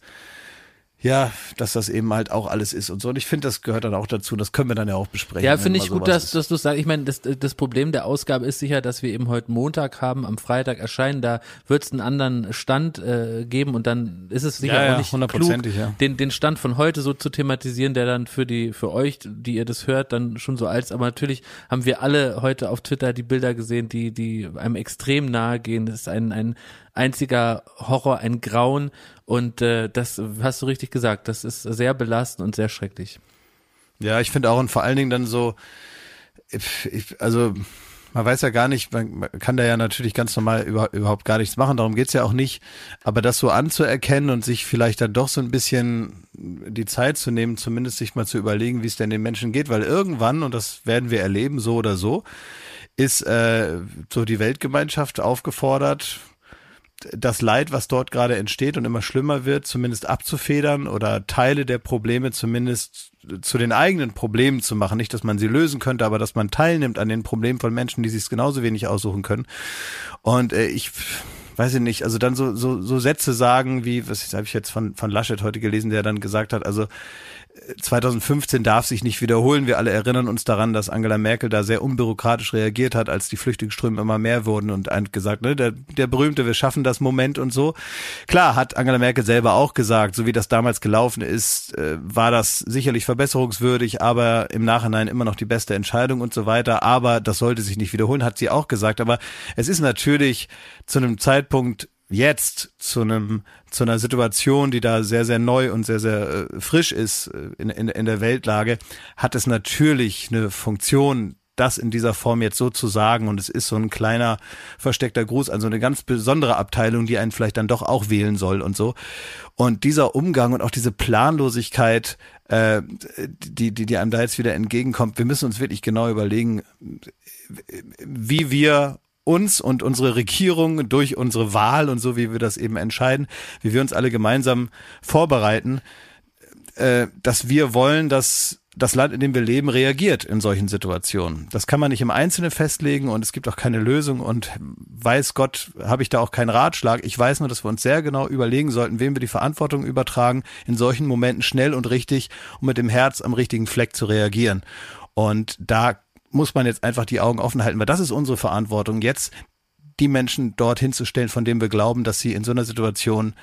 S2: Ja, dass das eben halt auch alles ist und so. Und ich finde, das gehört dann auch dazu. Das können wir dann ja auch besprechen.
S3: Ja, finde ich gut, dass,
S2: ist.
S3: dass du sagst. Ich meine, das, das Problem der Ausgabe ist sicher, dass wir eben heute Montag haben, am Freitag erscheinen. Da wird es einen anderen Stand äh, geben und dann ist es sicher
S2: Ja, ja,
S3: auch nicht klug,
S2: ja.
S3: den, den Stand von heute so zu thematisieren, der dann für die für euch, die ihr das hört, dann schon so alt ist. Aber natürlich haben wir alle heute auf Twitter die Bilder gesehen, die die einem extrem nahe gehen. Das ist ein ein einziger Horror, ein Grauen und äh, das hast du richtig gesagt. Das ist sehr belastend und sehr schrecklich.
S2: Ja, ich finde auch und vor allen Dingen dann so, ich, also man weiß ja gar nicht, man, kann da ja natürlich ganz normal über, überhaupt gar nichts machen, darum geht's ja auch nicht, aber das so anzuerkennen und sich vielleicht dann doch so ein bisschen die Zeit zu nehmen, zumindest sich mal zu überlegen, wie es denn den Menschen geht, weil irgendwann, und das werden wir erleben, so oder so, ist äh, so die Weltgemeinschaft aufgefordert, das Leid, was dort gerade entsteht und immer schlimmer wird, zumindest abzufedern oder Teile der Probleme zumindest zu den eigenen Problemen zu machen. Nicht, dass man sie lösen könnte, aber dass man teilnimmt an den Problemen von Menschen, die sich es genauso wenig aussuchen können. Und äh, ich weiß ich nicht, also dann so, so, so Sätze sagen, wie, was habe ich jetzt von, von Laschet heute gelesen, der dann gesagt hat, also 2015 darf sich nicht wiederholen. Wir alle erinnern uns daran, dass Angela Merkel da sehr unbürokratisch reagiert hat, als die Flüchtlingsströme immer mehr wurden und gesagt, ne, der, der berühmte, wir schaffen das Moment und so. Klar, hat Angela Merkel selber auch gesagt, so wie das damals gelaufen ist, äh, war das sicherlich verbesserungswürdig, aber im Nachhinein immer noch die beste Entscheidung und so weiter. Aber das sollte sich nicht wiederholen, hat sie auch gesagt. Aber es ist natürlich zu einem Zeitpunkt jetzt zu einem zu einer Situation, die da sehr sehr neu und sehr sehr äh, frisch ist äh, in, in in der Weltlage, hat es natürlich eine Funktion das in dieser Form jetzt so zu sagen und es ist so ein kleiner versteckter Gruß an so eine ganz besondere Abteilung, die einen vielleicht dann doch auch wählen soll und so. Und dieser Umgang und auch diese Planlosigkeit, äh, die, die, die einem da jetzt wieder entgegenkommt, wir müssen uns wirklich genau überlegen, wie wir uns und unsere Regierung durch unsere Wahl und so, wie wir das eben entscheiden, wie wir uns alle gemeinsam vorbereiten, äh, dass wir wollen, dass das Land, in dem wir leben, reagiert in solchen Situationen. Das kann man nicht im Einzelnen festlegen und es gibt auch keine Lösung und weiß Gott, habe ich da auch keinen Ratschlag. Ich weiß nur, dass wir uns sehr genau überlegen sollten, wem wir die Verantwortung übertragen, in solchen Momenten schnell und richtig und mit dem Herz am richtigen Fleck zu reagieren. Und da muss man jetzt einfach die Augen offen halten, weil das ist unsere Verantwortung, jetzt die Menschen dorthin zu stellen, von denen wir glauben, dass sie in so einer Situation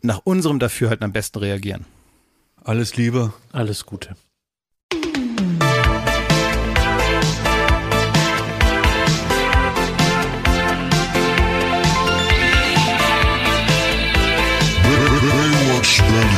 S2: nach unserem Dafürhalten am besten reagieren.
S4: Alles Liebe.
S3: Alles Gute.
S7: Baywatch Berlin.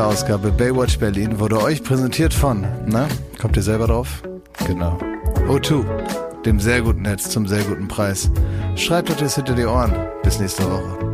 S2: Diese Ausgabe Baywatch Berlin wurde euch präsentiert von, na, kommt ihr selber drauf? Genau. O2, dem sehr guten Netz zum sehr guten Preis. Schreibt euch das hinter die Ohren. Bis nächste Woche.